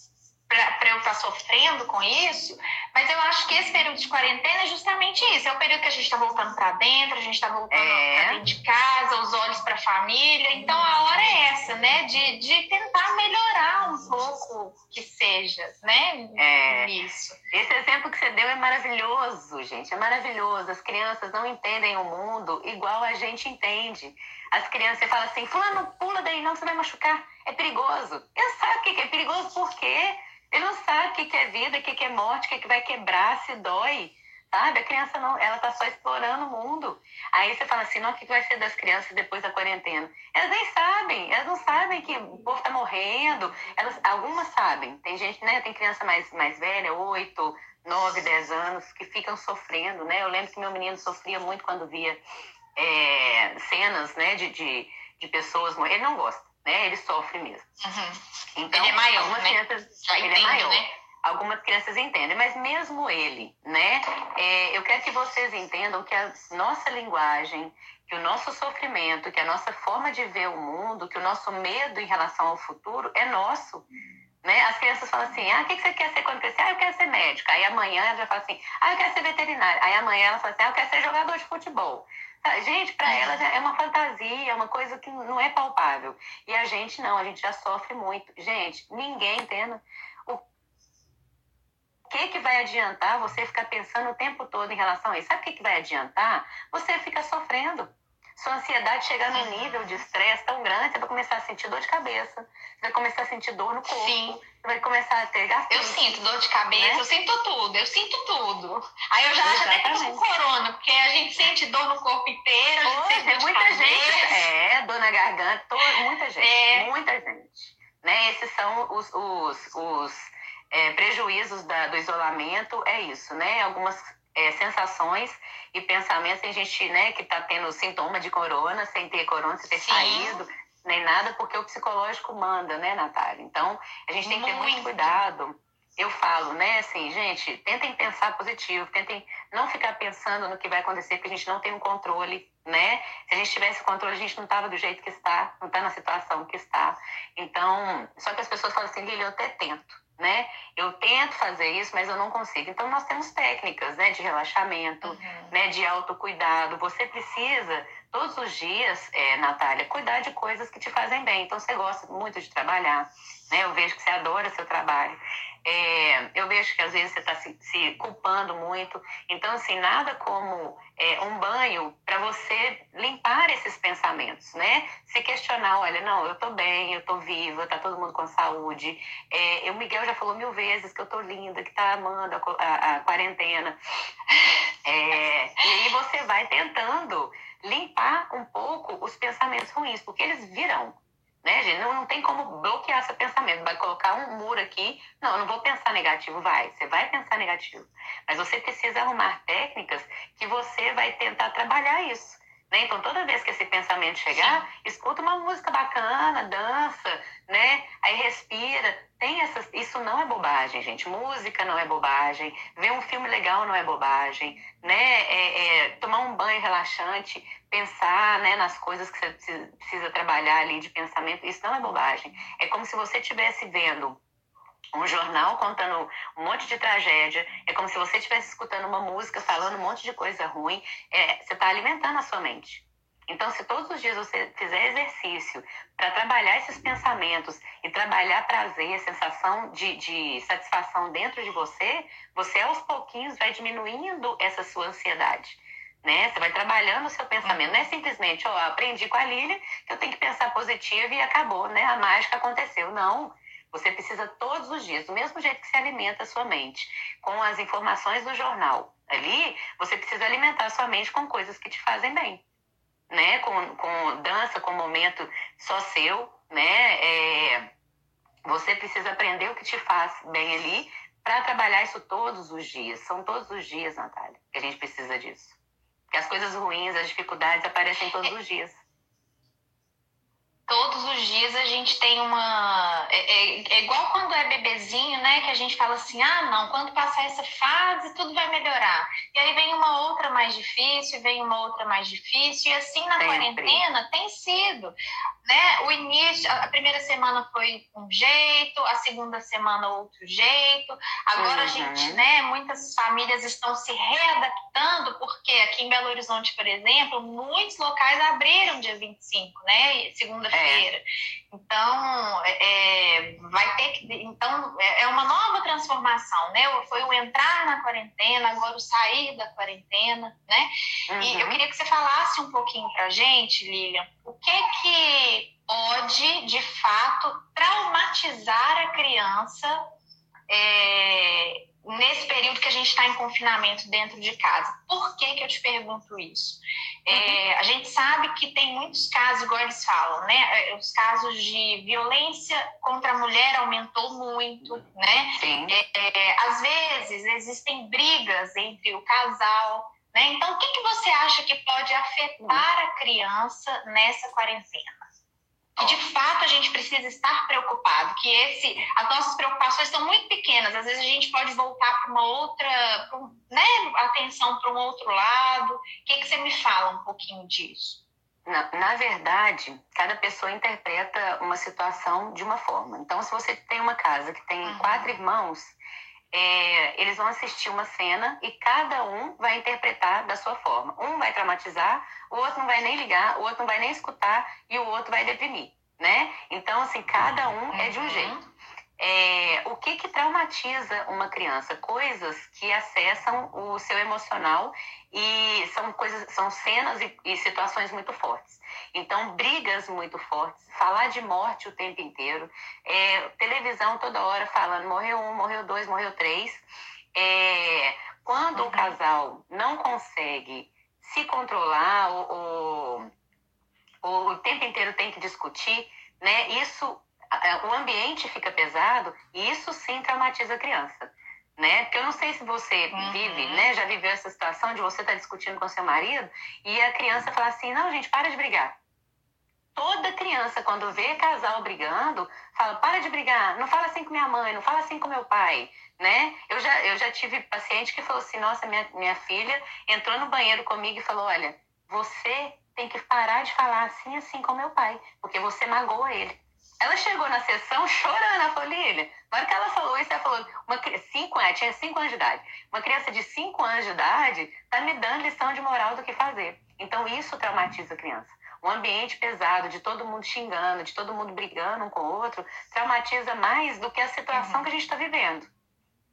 para eu estar tá sofrendo com isso, mas eu acho que esse período de quarentena é justamente isso. É o período que a gente está voltando para dentro, a gente está voltando é. para dentro de casa, os olhos para a família. Então a hora é essa, né? De, de tentar melhorar um pouco que seja, né? É. Isso. Esse exemplo que você deu é maravilhoso, gente. É maravilhoso. As crianças não entendem o mundo igual a gente entende. As crianças, você fala assim, fulano, pula daí, não, você vai machucar. É perigoso. Eu sabe o que é perigoso por quê? Ele não sabe o que é vida, o que é morte, o que vai quebrar, se dói. Sabe? A criança não, ela tá só explorando o mundo. Aí você fala assim, não, o que vai ser das crianças depois da quarentena? Elas nem sabem, elas não sabem que o povo tá morrendo. Elas, algumas sabem. Tem gente, né? Tem criança mais, mais velha, 8, 9, 10 anos, que ficam sofrendo, né? Eu lembro que meu menino sofria muito quando via é, cenas, né, de, de, de pessoas morrendo. Ele não gosta né? Ele sofre mesmo. Uhum. Então, ele é maior, algumas né? crianças, Já ele é entende, é maior. Né? Algumas crianças entendem, mas mesmo ele, né? É, eu quero que vocês entendam que a nossa linguagem, que o nosso sofrimento, que a nossa forma de ver o mundo, que o nosso medo em relação ao futuro é nosso. Né? As crianças falam assim: ah, o que você quer ser quando crescer? Ah, eu quero ser médica. Aí amanhã ela já fala assim: ah, eu quero ser veterinária. Aí amanhã ela fala assim: ah, eu quero ser jogador de futebol. Gente, para elas é uma fantasia, é uma coisa que não é palpável. E a gente não, a gente já sofre muito. Gente, ninguém entende o que, que vai adiantar você ficar pensando o tempo todo em relação a isso? Sabe o que, que vai adiantar? Você fica sofrendo. Sua ansiedade chegar num nível de estresse tão grande, você vai começar a sentir dor de cabeça, você vai começar a sentir dor no corpo, Sim. você vai começar a ter gastrite. Eu sinto dor de cabeça, né? eu sinto tudo, eu sinto tudo. Aí eu já acho até que eu tô com corona, porque a gente sente dor no corpo inteiro, a gente sente dor muita cabeça. gente, é, dor na garganta, muita gente, é. muita gente. Né? Esses são os, os, os é, prejuízos da, do isolamento, é isso, né? Algumas é, sensações e pensamentos. Tem gente né, que está tendo sintoma de corona, sem ter corona, sem ter Sim. saído, nem nada, porque o psicológico manda, né, Natália? Então, a gente tem que ter muito cuidado. Eu falo, né, assim, gente, tentem pensar positivo, tentem não ficar pensando no que vai acontecer, porque a gente não tem um controle, né? Se a gente tivesse controle, a gente não estava do jeito que está, não está na situação que está. Então, só que as pessoas falam assim, Lili, eu até tento né? Eu tento fazer isso, mas eu não consigo. Então, nós temos técnicas, né? De relaxamento, uhum. né? De autocuidado. Você precisa, todos os dias, é, Natália, cuidar de coisas que te fazem bem. Então, você gosta muito de trabalhar, né? Eu vejo que você adora seu trabalho. É, eu vejo que às vezes você está se, se, culpando muito. Então, assim, nada como é, um banho para você limpar esses pensamentos, né? Se questionar, olha, não, eu estou bem, eu estou viva, está todo mundo com saúde. É, o Miguel já falou mil vezes que eu estou linda, que está amando a, a, a quarentena. É, e aí você vai tentando limpar um pouco os pensamentos ruins, porque eles virão. Né, gente? Não, não tem como bloquear seu pensamento. Vai colocar um muro aqui. Não, eu não vou pensar negativo. Vai, você vai pensar negativo. Mas você precisa arrumar técnicas que você vai tentar trabalhar isso. Né? Então, toda vez que esse pensamento chegar, Sim. escuta uma música bacana, dança, né? Aí respira. Tem essas... Isso não é bobagem, gente. Música não é bobagem. Ver um filme legal não é bobagem. Né? É, é, tomar um banho relaxante, pensar né, nas coisas que você precisa trabalhar ali de pensamento, isso não é bobagem. É como se você estivesse vendo um jornal contando um monte de tragédia. É como se você estivesse escutando uma música falando um monte de coisa ruim. É, você está alimentando a sua mente. Então, se todos os dias você fizer exercício para trabalhar esses pensamentos e trabalhar prazer, sensação de, de satisfação dentro de você, você aos pouquinhos vai diminuindo essa sua ansiedade. Né? Você vai trabalhando o seu pensamento. Não é simplesmente, ó, oh, aprendi com a Lília que eu tenho que pensar positivo e acabou, né? A mágica aconteceu. Não. Você precisa todos os dias, do mesmo jeito que se alimenta a sua mente, com as informações do jornal. Ali, você precisa alimentar a sua mente com coisas que te fazem bem. Né? Com, com dança, com momento só seu, né? É, você precisa aprender o que te faz bem ali para trabalhar isso todos os dias. São todos os dias, Natália, que a gente precisa disso. Porque as coisas ruins, as dificuldades aparecem todos os dias todos os dias a gente tem uma. É, é, é, igual quando é bebezinho, né? Que a gente fala assim: ah, não, quando passar essa fase, tudo vai melhorar. E aí vem uma outra mais difícil, vem uma outra mais difícil, e assim na Sempre. quarentena tem sido né? O início, a primeira semana foi um jeito, a segunda semana outro jeito. Agora uhum. a gente, né, muitas famílias estão se readaptando, porque aqui em Belo Horizonte, por exemplo, muitos locais abriram dia 25, né, segunda-feira. É. Então, é, é, vai ter que. Então, é, é uma nova transformação, né? Foi o entrar na quarentena, agora o sair da quarentena, né? Uhum. E eu uhum. queria que você falasse um pouquinho pra gente, Lilian, o que que pode, de fato, traumatizar a criança é, nesse período que a gente está em confinamento dentro de casa. Por que, que eu te pergunto isso? É, uhum. a gente sabe que tem muitos casos, igual eles falam, né? É, os casos de violência contra a mulher aumentou muito, né? É, é, às vezes existem brigas entre o casal, né? Então, o que, que você acha que pode afetar a criança nessa quarentena? Que de fato a gente precisa estar preocupado, que esse, as nossas preocupações são muito pequenas, às vezes a gente pode voltar para uma outra, pra, né, atenção para um outro lado. O que, que você me fala um pouquinho disso? Na, na, verdade, cada pessoa interpreta uma situação de uma forma. Então, se você tem uma casa que tem uhum. quatro irmãos, é, eles vão assistir uma cena e cada um vai interpretar da sua forma. Um vai traumatizar, o outro não vai nem ligar, o outro não vai nem escutar e o outro vai deprimir, né? Então, assim, cada um é de um uhum. jeito. é, o que, que traumatiza uma criança? Coisas que acessam o seu emocional e são coisas, são cenas e, e, situações muito fortes. Então, brigas muito fortes, falar de morte o tempo inteiro, é, televisão toda hora falando morreu um, morreu dois, morreu três. É, quando uhum. o casal não consegue se controlar ou, ou, o tempo inteiro tem que discutir, né? Isso o ambiente fica pesado e isso sim traumatiza a criança. Né? Porque eu não sei se você uhum. vive, né? Já viveu essa situação de você estar tá discutindo com seu marido e a criança falar assim: não, gente, para de brigar. Toda criança, quando vê casal brigando, fala: para de brigar, não fala assim com minha mãe, não fala assim com meu pai. Né? Eu, já, eu já tive paciente que falou assim: nossa, minha, minha filha entrou no banheiro comigo e falou: olha, você tem que parar de falar assim, assim com meu pai, porque você magoa ele. Ela chegou na sessão chorando, falou, na hora que ela falou isso, ela falou, uma, cinco, ela tinha 5 anos de idade. Uma criança de 5 anos de idade tá me dando lição de moral do que fazer. Então, isso traumatiza a criança. Um ambiente pesado, de todo mundo xingando, de todo mundo brigando um com o outro, traumatiza mais do que a situação uhum. que a gente está vivendo.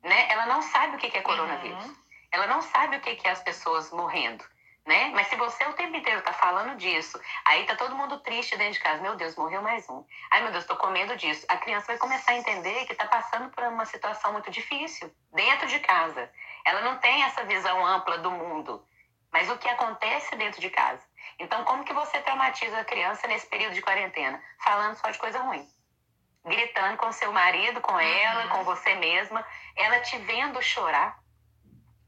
Né? Ela não sabe o que é coronavírus. Uhum. Ela não sabe o que é as pessoas morrendo né? Mas se você o tempo inteiro tá falando disso, aí tá todo mundo triste dentro de casa, meu Deus, morreu mais um. Ai, meu Deus, tô com medo disso. A criança vai começar a entender que tá passando por uma situação muito difícil dentro de casa. Ela não tem essa visão ampla do mundo, mas o que acontece dentro de casa. Então, como que você traumatiza a criança nesse período de quarentena? Falando só de coisa ruim. Gritando com seu marido, com ela, uhum. com você mesma, ela te vendo chorar.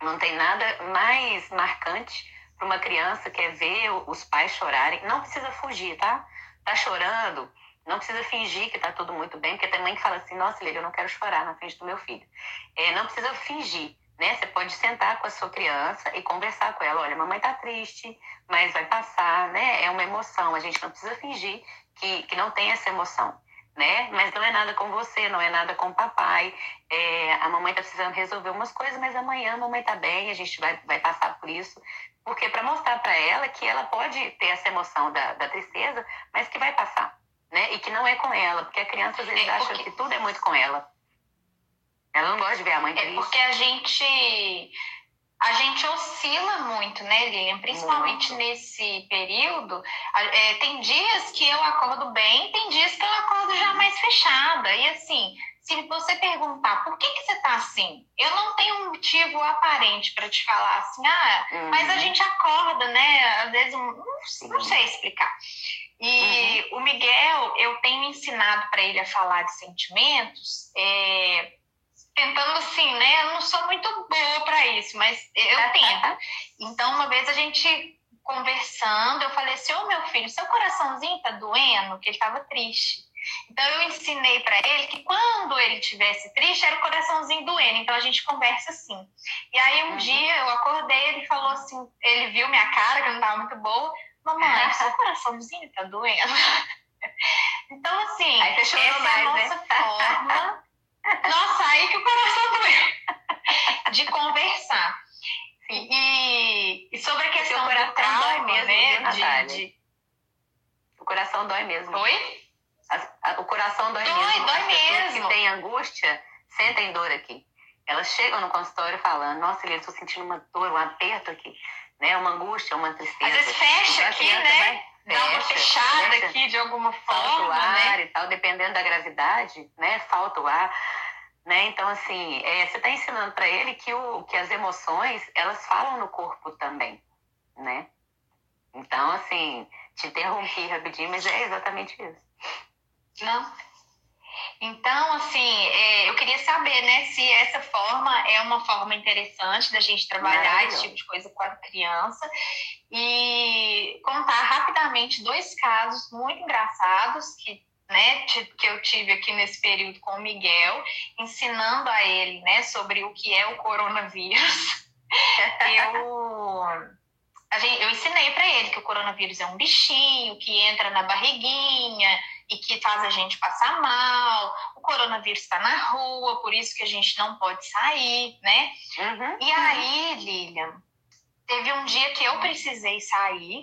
Não tem nada mais marcante para uma criança que é ver os pais chorarem, não precisa fugir, tá? Tá chorando, não precisa fingir que tá tudo muito bem, porque tem mãe que fala assim, nossa, Lília, eu não quero chorar na frente do meu filho. É, não precisa fingir, né? Você pode sentar com a sua criança e conversar com ela, olha, mamãe tá triste, mas vai passar, né? É uma emoção, a gente não precisa fingir que, que não tem essa emoção né? Mas não é nada com você, não é nada com o papai. É, a mamãe tá precisando resolver umas coisas, mas amanhã a mamãe tá bem, a gente vai, vai passar por isso. Porque para mostrar para ela que ela pode ter essa emoção da, da tristeza, mas que vai passar, né? E que não é com ela, porque a criança às vezes é acha que tudo é muito com ela. Ela não gosta de ver a mãe triste. É porque a gente a gente oscila muito, né, Lilian? Principalmente muito. nesse período. É, tem dias que eu acordo bem, tem dias que eu acordo já mais fechada. E assim, se você perguntar por que, que você tá assim, eu não tenho um motivo aparente para te falar assim, ah, uhum. mas a uhum. gente acorda, né? Às vezes, não, não sei explicar. E uhum. o Miguel, eu tenho ensinado para ele a falar de sentimentos. É, tentando assim, né? Eu não sou muito boa para isso, mas eu tento. Então, uma vez a gente conversando, eu falei assim: Ô meu filho, seu coraçãozinho tá doendo? Que ele tava triste. Então, eu ensinei para ele que quando ele tivesse triste, era o coraçãozinho doendo. Então, a gente conversa assim. E aí, um uhum. dia, eu acordei, ele falou assim: ele viu minha cara, que não tava muito boa. Mamãe, seu coraçãozinho tá doendo? então, assim, essa é a mais, nossa né? forma nossa, aí que o coração doeu. De conversar. E, e sobre a questão do trauma, mesmo, né? De, de... O coração dói mesmo. Oi? A, a, o coração dói, dói mesmo. Dói, As mesmo. que têm angústia sentem dor aqui. Elas chegam no consultório falando, nossa, eu estou sentindo uma dor, um aperto aqui, né? Uma angústia, uma tristeza. Às vezes fecha então, aqui, né? Vai, Dá uma fechada fecha, aqui de alguma forma, falta o ar né? e tal, dependendo da gravidade, né? Falta o ar. Né? Então, assim, é, você está ensinando para ele que, o, que as emoções, elas falam no corpo também, né? Então, assim, te interrompi rapidinho, mas é exatamente isso. Não. Então, assim, é, eu queria saber, né, se essa forma é uma forma interessante da gente trabalhar esse tipo de coisa com a criança e contar rapidamente dois casos muito engraçados que né, que eu tive aqui nesse período com o Miguel, ensinando a ele, né, sobre o que é o coronavírus. eu, a gente, eu ensinei para ele que o coronavírus é um bichinho que entra na barriguinha e que faz a gente passar mal. O coronavírus está na rua, por isso que a gente não pode sair, né? Uhum, e aí, Lilian, teve um dia que eu precisei sair.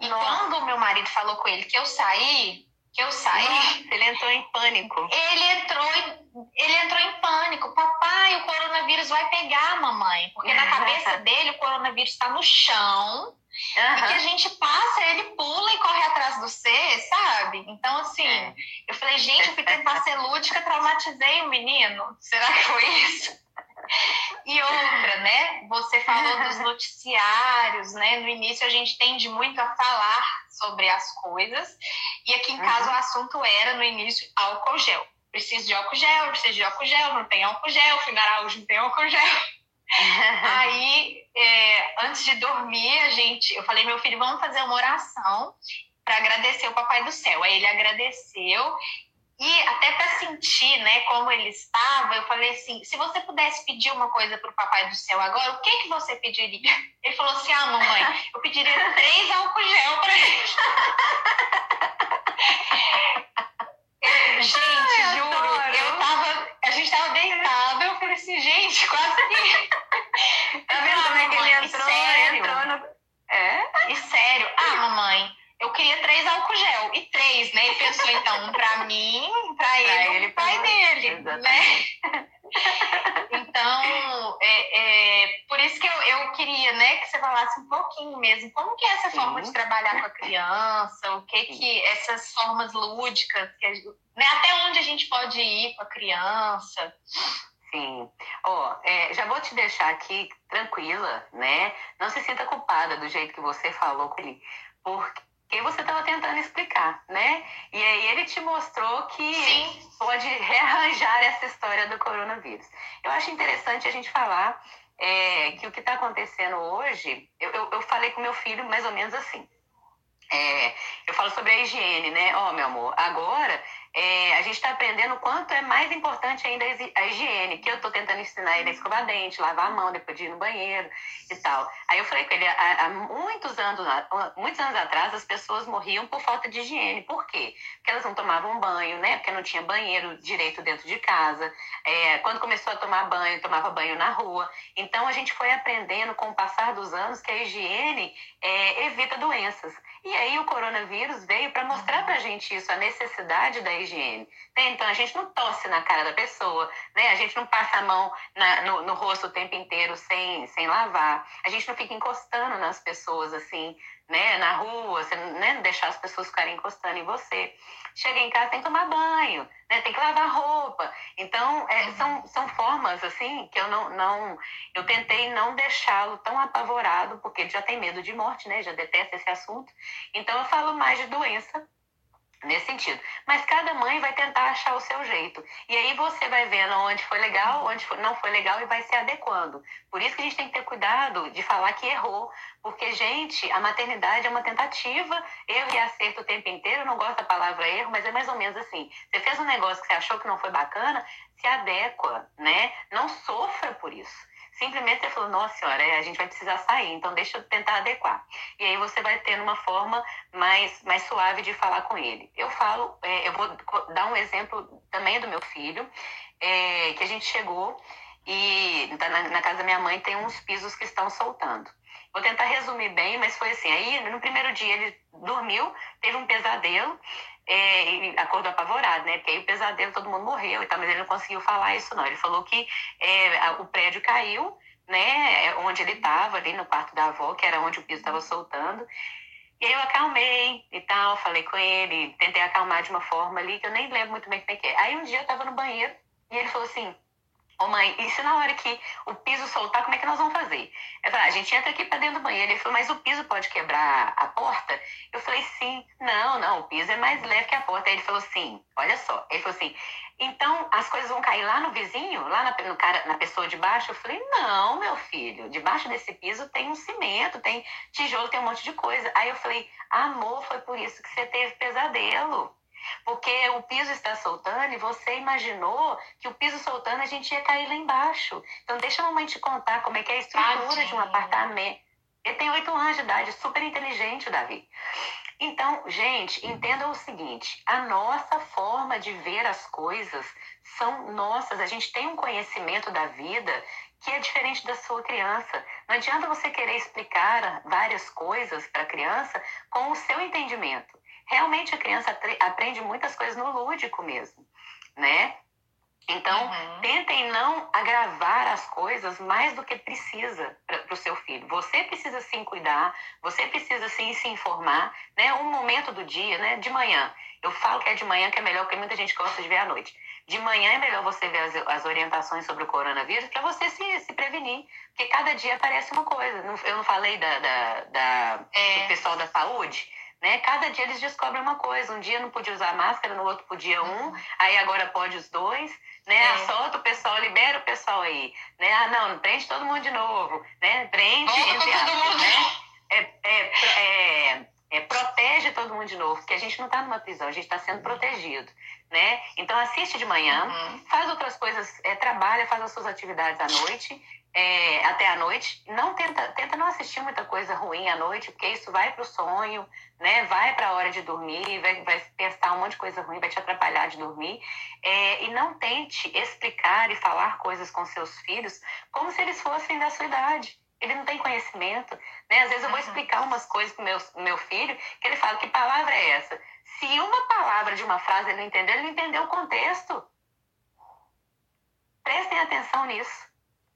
E Nossa. quando o meu marido falou com ele que eu saí, que eu saí. ele entrou em pânico. Ele entrou em, ele entrou em pânico. Papai, o coronavírus vai pegar, mamãe. Porque na cabeça dele o coronavírus está no chão. Uhum. E que a gente passa, ele pula e corre atrás do C, sabe? Então, assim, é. eu falei, gente, eu fui tentar ser lúdica, traumatizei o menino. Será que foi isso? E outra, né? Você falou dos noticiários, né? No início a gente tende muito a falar sobre as coisas. E aqui em casa uhum. o assunto era, no início, álcool gel. Preciso de álcool gel, preciso de álcool gel, não tem álcool gel, fui na Araújo, não tem álcool gel. Aí, é, antes de dormir, a gente, eu falei, meu filho, vamos fazer uma oração para agradecer o Papai do Céu. Aí ele agradeceu e até para sentir, né, como ele estava, eu falei assim: se você pudesse pedir uma coisa para o Papai do Céu agora, o que que você pediria? Ele falou assim: ah, mamãe, eu pediria três álcool gel para ele. gente, Ai, juro, adoro. eu tava, a gente tava deitado, eu falei assim, gente, quase que. tá vendo como é que ele entrou? Sério? Entrou no... É? E sério, ah, mamãe eu queria três álcool gel. E três, né? E pensou, então, um pra mim, um pra, pra ele, ele um pai dele, Exatamente. né? então, é, é, por isso que eu, eu queria, né, que você falasse um pouquinho mesmo, como que é essa Sim. forma de trabalhar com a criança, o que Sim. que essas formas lúdicas, que, né, até onde a gente pode ir com a criança. Sim. Ó, oh, é, já vou te deixar aqui tranquila, né? Não se sinta culpada do jeito que você falou com ele, porque que você estava tentando explicar, né? E aí ele te mostrou que Sim. pode rearranjar essa história do coronavírus. Eu acho interessante a gente falar é, que o que está acontecendo hoje, eu, eu, eu, falei com meu filho mais ou menos assim. É, eu falo sobre a higiene, né? Ó, oh, meu amor, agora é, a gente está aprendendo o quanto é mais importante ainda a higiene, que eu estou tentando ensinar ele a escovar dente, lavar a mão depois de ir no banheiro e tal. Aí eu falei com ele, há, há muitos, anos, muitos anos atrás as pessoas morriam por falta de higiene. Por quê? Porque elas não tomavam banho, né? Porque não tinha banheiro direito dentro de casa. É, quando começou a tomar banho, tomava banho na rua. Então a gente foi aprendendo com o passar dos anos que a higiene é, evita doenças. E aí o coronavírus veio para mostrar para a gente isso, a necessidade da higiene. Né? Então a gente não tosse na cara da pessoa, né? a gente não passa a mão na, no, no, rosto o tempo inteiro sem, sem lavar, a gente não fica encostando nas pessoas assim, né? na rua, você, né? deixar as pessoas ficarem encostando em você. Chega em casa, tem que tomar banho, né? tem que lavar roupa. Então, é, são, são formas, assim, que eu não, não eu tentei não deixá-lo tão apavorado, porque ele já tem medo de morte, né? Já detesta esse assunto. Então, eu falo mais de doença nesse sentido. Mas cada mãe vai tentar achar o seu jeito. E aí você vai vendo onde foi legal, onde não foi legal e vai se adequando. Por isso que a gente tem que ter cuidado de falar que errou. Porque, gente, a maternidade é uma tentativa, erro e acerto o tempo inteiro. Eu não gosto da palavra erro, mas é mais ou menos assim. Você fez um negócio que você achou que não foi bacana, se adequa, né? Não sofra por isso simplesmente você falou, nossa senhora, é, a gente vai precisar sair, então deixa eu tentar adequar. E aí você vai ter uma forma mais, mais suave de falar com ele. Eu falo, é, eu vou dar um exemplo também do meu filho, é, que a gente chegou e na, na casa da minha mãe tem uns pisos que estão soltando. Vou tentar resumir bem, mas foi assim. Aí, no primeiro dia, ele dormiu, teve um pesadelo, é, e acordou apavorado, né? Porque aí o pesadelo, todo mundo morreu e tal, mas ele não conseguiu falar isso, não. Ele falou que é, o prédio caiu, né? É, onde ele estava, ali no quarto da avó, que era onde o piso estava soltando. E aí eu acalmei e tal, falei com ele, tentei acalmar de uma forma ali, que eu nem lembro muito bem como é que é. Aí um dia eu estava no banheiro e ele falou assim: Ô mãe, e se na hora que o piso soltar, como é que nós vamos fazer? Eu falei, ah, a gente entra aqui para dentro do banheiro. Ele falou, mas o piso pode quebrar a porta? Eu falei, sim. Não, não, o piso é mais leve que a porta. Aí ele falou, sim, olha só. Ele falou assim, então as coisas vão cair lá no vizinho, lá na, no cara, na pessoa de baixo? Eu falei, não, meu filho, debaixo desse piso tem um cimento, tem tijolo, tem um monte de coisa. Aí eu falei, amor, foi por isso que você teve pesadelo. Porque o piso está soltando e você imaginou que o piso soltando a gente ia cair lá embaixo. Então, deixa a mamãe te contar como é que é a estrutura Tadinha. de um apartamento. Ele tem oito anos de idade, super inteligente, o Davi. Então, gente, entendam o seguinte: a nossa forma de ver as coisas são nossas. A gente tem um conhecimento da vida que é diferente da sua criança. Não adianta você querer explicar várias coisas para a criança com o seu entendimento. Realmente a criança aprende muitas coisas no lúdico mesmo, né? Então, uhum. tentem não agravar as coisas mais do que precisa para o seu filho. Você precisa sim cuidar, você precisa sim se informar, né? Um momento do dia, né? De manhã. Eu falo que é de manhã que é melhor, porque muita gente gosta de ver à noite. De manhã é melhor você ver as, as orientações sobre o coronavírus para você se, se prevenir. Porque cada dia aparece uma coisa. Eu não falei da, da, da é. do pessoal da saúde? Né? Cada dia eles descobrem uma coisa. Um dia não podia usar máscara, no outro podia um, uhum. aí agora pode os dois, né? É. Solta o pessoal, libera o pessoal aí, né? Ah, não, prende todo mundo de novo, né? Prende, entre aspas, né? É, é, é, é, protege todo mundo de novo, porque a gente não está numa prisão, a gente está sendo protegido, né? Então assiste de manhã, uhum. faz outras coisas, é, trabalha, faz as suas atividades à noite é, até a noite. Não tenta, tenta não assistir muita coisa ruim à noite, porque isso vai para o sonho, né? Vai para a hora de dormir, vai, vai pensar um monte de coisa ruim, vai te atrapalhar de dormir. É, e não tente explicar e falar coisas com seus filhos como se eles fossem da sua idade. Ele não tem conhecimento, né? Às vezes eu vou explicar umas coisas para o meu, meu filho, que ele fala, que palavra é essa? Se uma palavra de uma frase ele não entendeu, ele não entendeu o contexto. Prestem atenção nisso.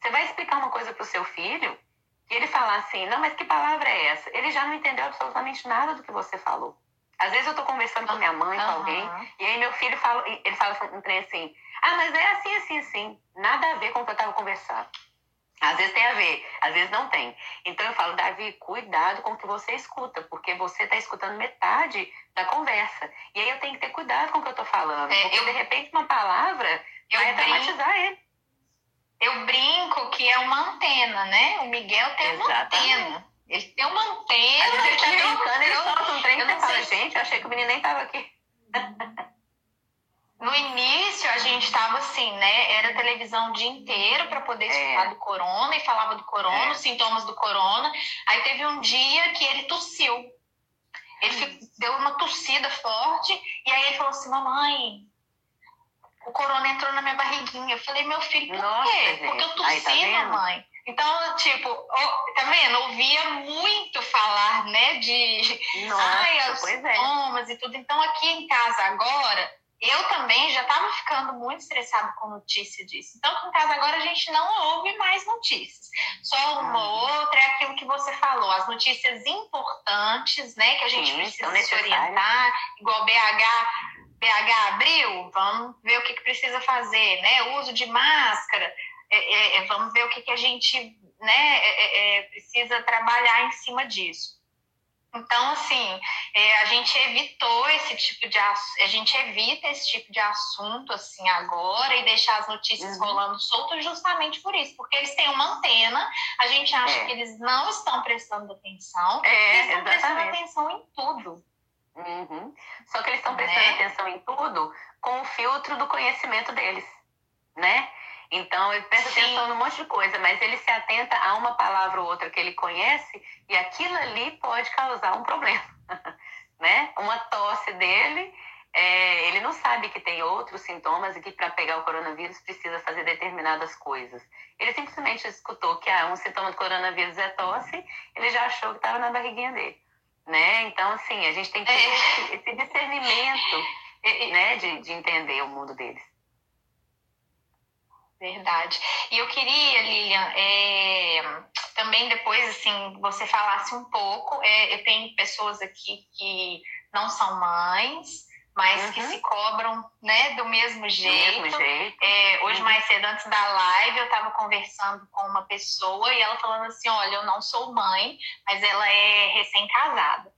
Você vai explicar uma coisa para o seu filho e ele falar assim, não, mas que palavra é essa? Ele já não entendeu absolutamente nada do que você falou. Às vezes eu estou conversando com minha mãe, com alguém, e aí meu filho fala, ele fala um trem assim, ah, mas é assim, assim, assim. Nada a ver com o que eu estava conversando. Às vezes tem a ver, às vezes não tem. Então eu falo, Davi, cuidado com o que você escuta, porque você está escutando metade da conversa. E aí eu tenho que ter cuidado com o que eu estou falando, é, porque eu, de repente uma palavra vai traumatizar ele. Eu brinco que é uma antena, né? O Miguel tem Exatamente. uma antena. Ele tem uma antena. Às vezes ele tá brincando, ele solta um trem e fala, gente, eu achei que o menino nem tava aqui. No início, a gente estava assim, né? Era televisão o dia inteiro para poder é. do corona e falava do corona, é. os sintomas do corona. Aí teve um dia que ele tossiu. Ele deu uma tossida forte e aí ele falou assim: Mamãe, o corona entrou na minha barriguinha. Eu falei, meu filho, por Nossa, quê? Gente. Porque eu tossi, tá mamãe. Então, tipo, tá vendo? Ouvia muito falar, né, de Nossa, ai, os é. sintomas é. e tudo. Então, aqui em casa agora, eu também já estava ficando muito estressada com notícia disso. Então, aqui em casa agora a gente não ouve mais notícias. Só uma ou ah. outra é aquilo que você falou, as notícias importantes, né, que a gente Sim, precisa se orientar, igual BH PH abriu, vamos ver o que, que precisa fazer, né? O uso de máscara, é, é, é, vamos ver o que, que a gente né, é, é, precisa trabalhar em cima disso. Então, assim, a gente evitou esse tipo de a gente evita esse tipo de assunto assim agora e deixar as notícias uhum. rolando soltas justamente por isso, porque eles têm uma antena, a gente acha que eles não estão prestando atenção, é, eles estão prestando atenção em tudo. Uhum. Só que eles estão prestando né? atenção em tudo com o filtro do conhecimento deles, né? Então, ele presta Sim. atenção num monte de coisa, mas ele se atenta a uma palavra ou outra que ele conhece e aquilo ali pode causar um problema, né? Uma tosse dele, é, ele não sabe que tem outros sintomas e que para pegar o coronavírus precisa fazer determinadas coisas. Ele simplesmente escutou que ah, um sintoma do coronavírus é tosse, ele já achou que estava na barriguinha dele né? Então, assim, a gente tem que ter é. esse, discernimento, né, de, de entender o mundo deles. Verdade. E eu queria, Lilian, é, também depois, assim, você falasse um pouco, é, eu tenho pessoas aqui que não são mães, mas uhum. que se cobram né, do mesmo jeito. Do mesmo jeito. É, hoje, uhum. mais cedo, antes da live, eu estava conversando com uma pessoa e ela falando assim: Olha, eu não sou mãe, mas ela é recém-casada.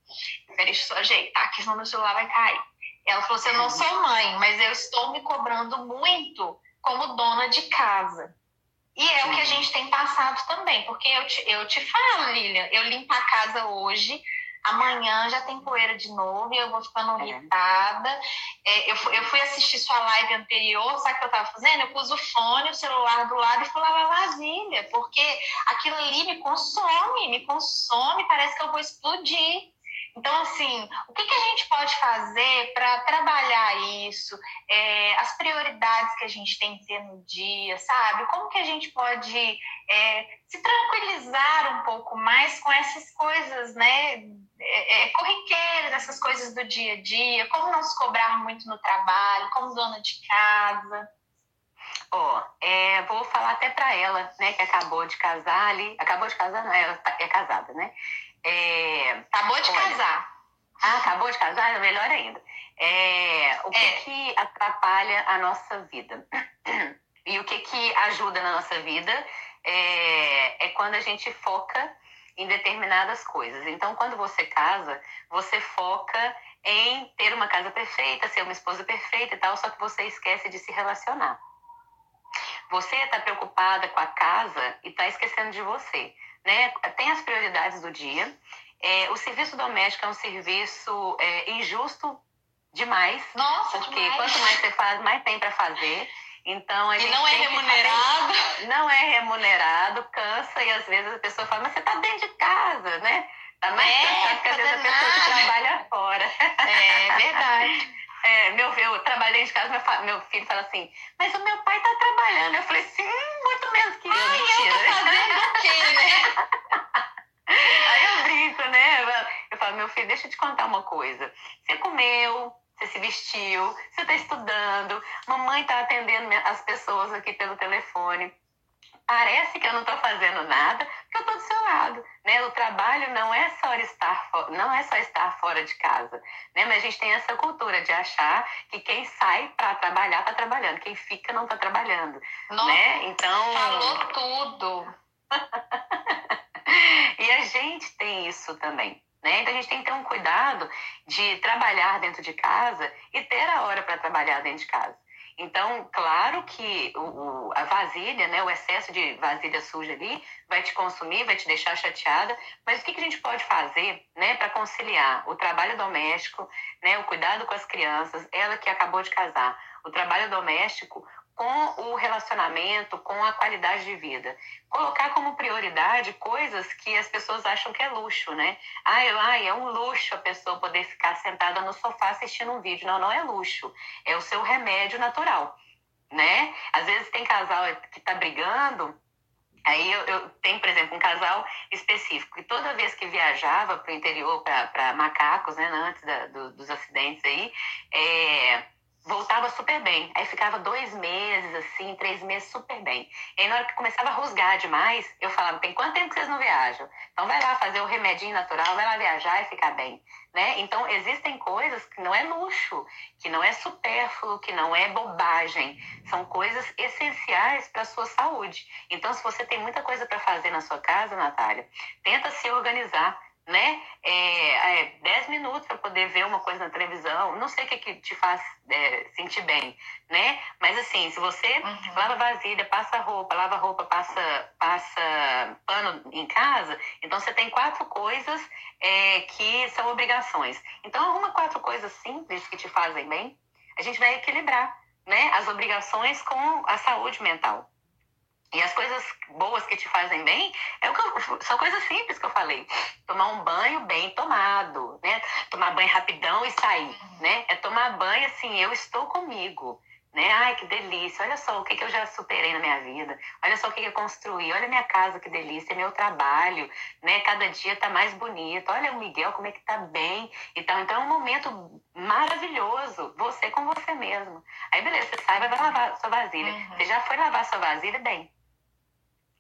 Peraí, deixa eu só ajeitar, que senão meu celular vai cair. Ela falou assim: Eu não sou mãe, mas eu estou me cobrando muito como dona de casa. E é o que a gente tem passado também, porque eu te, eu te falo, Lilian, eu limpo a casa hoje amanhã já tem poeira de novo e eu vou ficando é. irritada. É, eu, eu fui assistir sua live anterior, sabe o que eu estava fazendo? Eu pus o fone, o celular do lado e fui lavar vasilha, porque aquilo ali me consome, me consome, parece que eu vou explodir. Então, assim, o que, que a gente pode fazer para trabalhar isso, é, as prioridades que a gente tem que ter no dia, sabe? Como que a gente pode é, se tranquilizar um pouco mais com essas coisas, né? É, é corriqueiras, essas coisas do dia a dia, como não se cobrar muito no trabalho, como dona de casa. Ó, oh, é, vou falar até para ela, né, que acabou de casar ali. Acabou de casar, não, ela tá, é casada, né? É, acabou de olha, casar. Ah, acabou de casar? É melhor ainda. É, o que, é. que atrapalha a nossa vida? E o que, que ajuda na nossa vida é, é quando a gente foca em determinadas coisas. Então, quando você casa, você foca em ter uma casa perfeita, ser uma esposa perfeita e tal, só que você esquece de se relacionar. Você está preocupada com a casa e está esquecendo de você. Né? Tem as prioridades do dia. É, o serviço doméstico é um serviço é, injusto demais. Nossa, porque demais. quanto mais você faz, mais tem para fazer. Então, a e não é remunerado. Não é remunerado, cansa e às vezes a pessoa fala, mas você está dentro de casa, né? Tá mais é, cansado que às vezes a pessoa que trabalha fora. É verdade. É, meu, eu trabalhei de casa, meu, meu, filho fala assim, mas o meu pai tá trabalhando. Eu falei assim, hum, muito menos que eu. Ai, mentira. eu tô fazendo o quê, né? Aí eu brinco, né? Eu falo, meu filho, deixa eu te contar uma coisa. Você comeu, você se vestiu, você está estudando, mamãe está atendendo as pessoas aqui pelo telefone parece que eu não estou fazendo nada, porque eu estou do seu lado, né? O trabalho não é só estar não é só estar fora de casa, né? Mas a gente tem essa cultura de achar que quem sai para trabalhar está trabalhando, quem fica não está trabalhando, Nossa, né? Então falou tudo. e a gente tem isso também. Né? Então a gente tem que ter um cuidado de trabalhar dentro de casa e ter a hora para trabalhar dentro de casa. Então, claro que o, a vasilha, né, o excesso de vasilha suja ali, vai te consumir, vai te deixar chateada. Mas o que, que a gente pode fazer né, para conciliar o trabalho doméstico, né, o cuidado com as crianças, ela que acabou de casar, o trabalho doméstico com o relacionamento, com a qualidade de vida. Colocar como prioridade coisas que as pessoas acham que é luxo, né? Ai, ai, é um luxo a pessoa poder ficar sentada no sofá assistindo um vídeo. Não, não é luxo. É o seu remédio natural, né? Às vezes tem casal que tá brigando Aí eu, eu, tenho, por exemplo, um casal específico que toda vez que viajava para o interior, para Macacos, né, antes da, do, dos acidentes aí, é, voltava super bem. Aí ficava dois meses, assim, três meses super bem. E aí, na hora que começava a rusgar demais, eu falava: tem quanto tempo que vocês não viajam? Então, vai lá fazer o remedinho natural, vai lá viajar e ficar bem. Né? Então, existem coisas que não é luxo, que não é supérfluo, que não é bobagem. São coisas essenciais para a sua saúde. Então, se você tem muita coisa para fazer na sua casa, Natália, tenta se organizar né? É, é, 10 minutos para poder ver uma coisa na televisão. Não sei o que, que te faz é, sentir bem, né? Mas assim, se você uhum. lava vasilha, passa roupa, lava roupa, passa, passa pano em casa, então você tem quatro coisas é, que são obrigações. Então arruma quatro coisas simples que te fazem bem. A gente vai equilibrar, né? As obrigações com a saúde mental. E as coisas boas que te fazem bem é eu, são coisas simples que eu falei. Tomar um banho bem tomado, né? Tomar banho rapidão e sair, uhum. né? É tomar banho assim, eu estou comigo, né? Ai, que delícia. Olha só o que, que eu já superei na minha vida. Olha só o que, que eu construí. Olha minha casa, que delícia. É meu trabalho, né? Cada dia tá mais bonito. Olha o Miguel, como é que tá bem. Então, então é um momento maravilhoso. Você com você mesmo. Aí, beleza, você sai, vai lavar sua vasilha. Uhum. Você já foi lavar sua vasilha? Bem,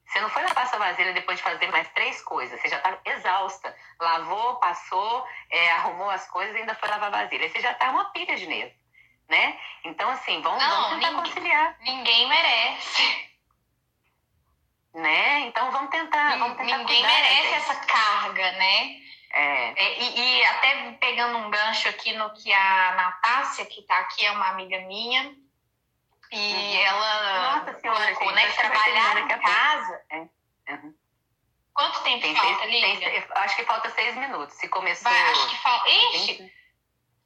você não foi lavar sua vasilha depois de fazer mais três coisas. Você já está exausta. Lavou, passou, é, arrumou as coisas e ainda foi lavar a vasilha. Você já está uma pilha de nervo, né? Então, assim, vamos, não, vamos tentar ninguém, conciliar. Ninguém merece. Né? Então, vamos tentar, vamos tentar Ninguém merece essa carga, né? É. é. E, e, até pegando um gancho aqui no que a Natácia, que está aqui, é uma amiga minha, e uhum. ela Nossa senhora, colocou, né, que trabalhar em casa. É. Uhum. Quanto tempo tem falta, Lívia? Acho que falta seis minutos. Se começou. Vai, acho que falta. Ixi!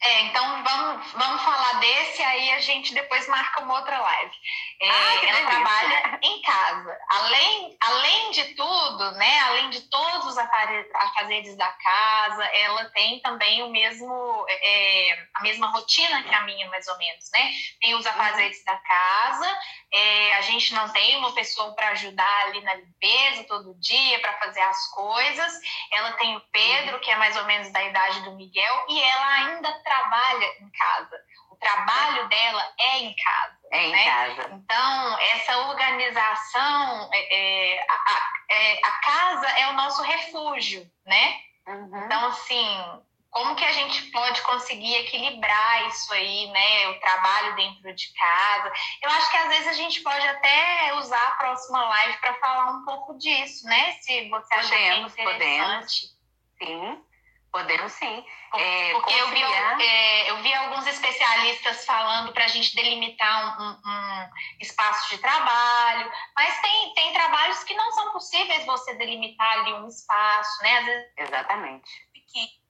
É, então vamos, vamos falar desse, aí a gente depois marca uma outra live. É, ah, ela trabalha em casa. Além, além de tudo, né? Além de todos os afazeres da casa, ela tem também o mesmo, é, a mesma rotina que a minha, mais ou menos, né? Tem os afazeres da casa, é, a gente não tem uma pessoa para ajudar ali na limpeza todo dia, para fazer as coisas. Ela tem o Pedro, que é mais ou menos da idade do Miguel, e ela ainda trabalha em casa. O trabalho dela é em casa. É em né? casa. Então, essa organização, é, é, a, é, a, casa é o nosso refúgio, né? Uhum. Então, assim, como que a gente pode conseguir equilibrar isso aí, né? O trabalho dentro de casa. Eu acho que às vezes a gente pode até usar a próxima live para falar um pouco disso, né? Se você achar podemos, que é interessante. Podemos. Sim. Podemos sim. É, Porque eu vi, é, eu vi alguns especialistas falando para a gente delimitar um, um, um, espaço de trabalho, mas tem, tem trabalhos que não são possíveis você delimitar ali um espaço, né? Vezes, Exatamente. Pequeno.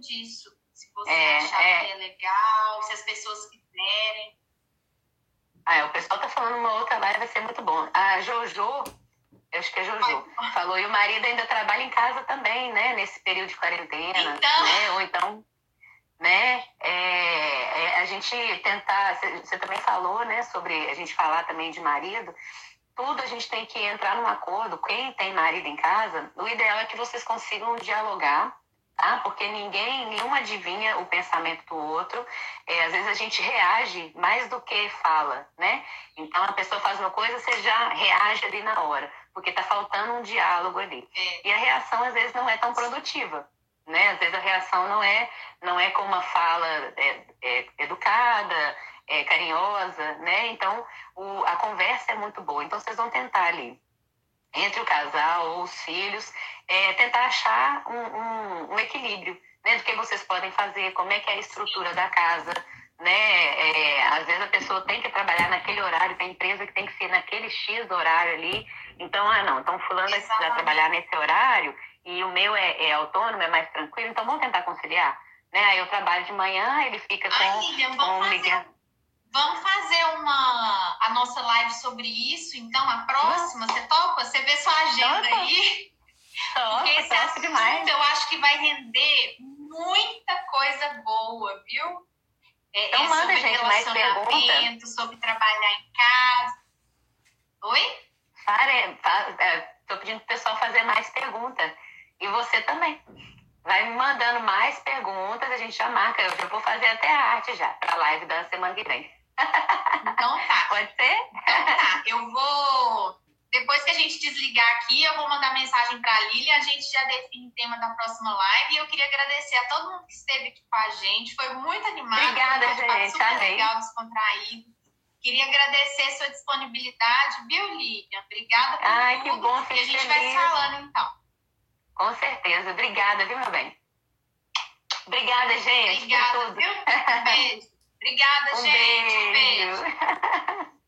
disso você é, achar é... que é legal, se as pessoas quiserem. Ah, o pessoal tá falando uma outra live, vai ser muito bom. A Jojo, eu acho que é Jojo, Ai. falou, e o marido ainda trabalha em casa também, né? Nesse período de quarentena. Então... Né? Ou então, né? É, é, a gente tentar, você também falou, né? Sobre a gente falar também de marido. Tudo a gente tem que entrar num acordo. Quem tem marido em casa, o ideal é que vocês consigam dialogar tá? Porque ninguém, nenhum adivinha o pensamento do outro. É, às vezes a gente reage mais do que fala, né? Então a pessoa faz uma coisa, você já reage ali na hora, porque tá faltando um diálogo ali. É. E a reação às vezes não é tão produtiva, né? Às vezes a reação não é, não é com uma fala é, é, educada, é, carinhosa, né? Então o, a conversa é muito boa. Então vocês vão tentar ali entre o casal ou os filhos, é, tentar achar um, um, um, equilíbrio né, do que vocês podem fazer, como é que é a estrutura da casa, né? É, às vezes a pessoa tem que trabalhar naquele horário, tem empresa que tem que ser naquele X horário ali. Então, ah, não, então fulano vai trabalhar nesse horário e o meu é, é, autônomo, é mais tranquilo, então vamos tentar conciliar. Né? Aí eu trabalho de manhã, ele fica com, Ai, com Miguel. Vamos fazer uma a nossa live sobre isso, então a próxima, você topa? Você vê sua agenda topa. aí? Topa, Porque esse assunto demais. eu acho que vai render muita coisa boa, viu? É, então é manda, gente, mais perguntas. sobre trabalhar em casa. Oi? Pare, é, tô pedindo pro pessoal fazer mais perguntas. E você também. Vai me mandando mais perguntas, a gente já marca. Eu já vou fazer até a arte já, para a live da semana que vem. Então tá. Pode ser? Então tá. Eu vou. Depois que a gente desligar aqui, eu vou mandar mensagem para a Lilian, a gente já define o tema da próxima live. E eu queria agradecer a todo mundo que esteve aqui com a gente. Foi muito animado. Obrigada, foi gente. Super Amei. legal, descontraído. Queria agradecer a sua disponibilidade, viu, Lilian? Obrigada por Ai, tudo. que bom, E a gente vai se falando, então. Com certeza. Obrigada, viu, meu bem? Obrigada, gente. Obrigada, viu? Um beijo. Obrigada, um gente. Beijo. Um beijo.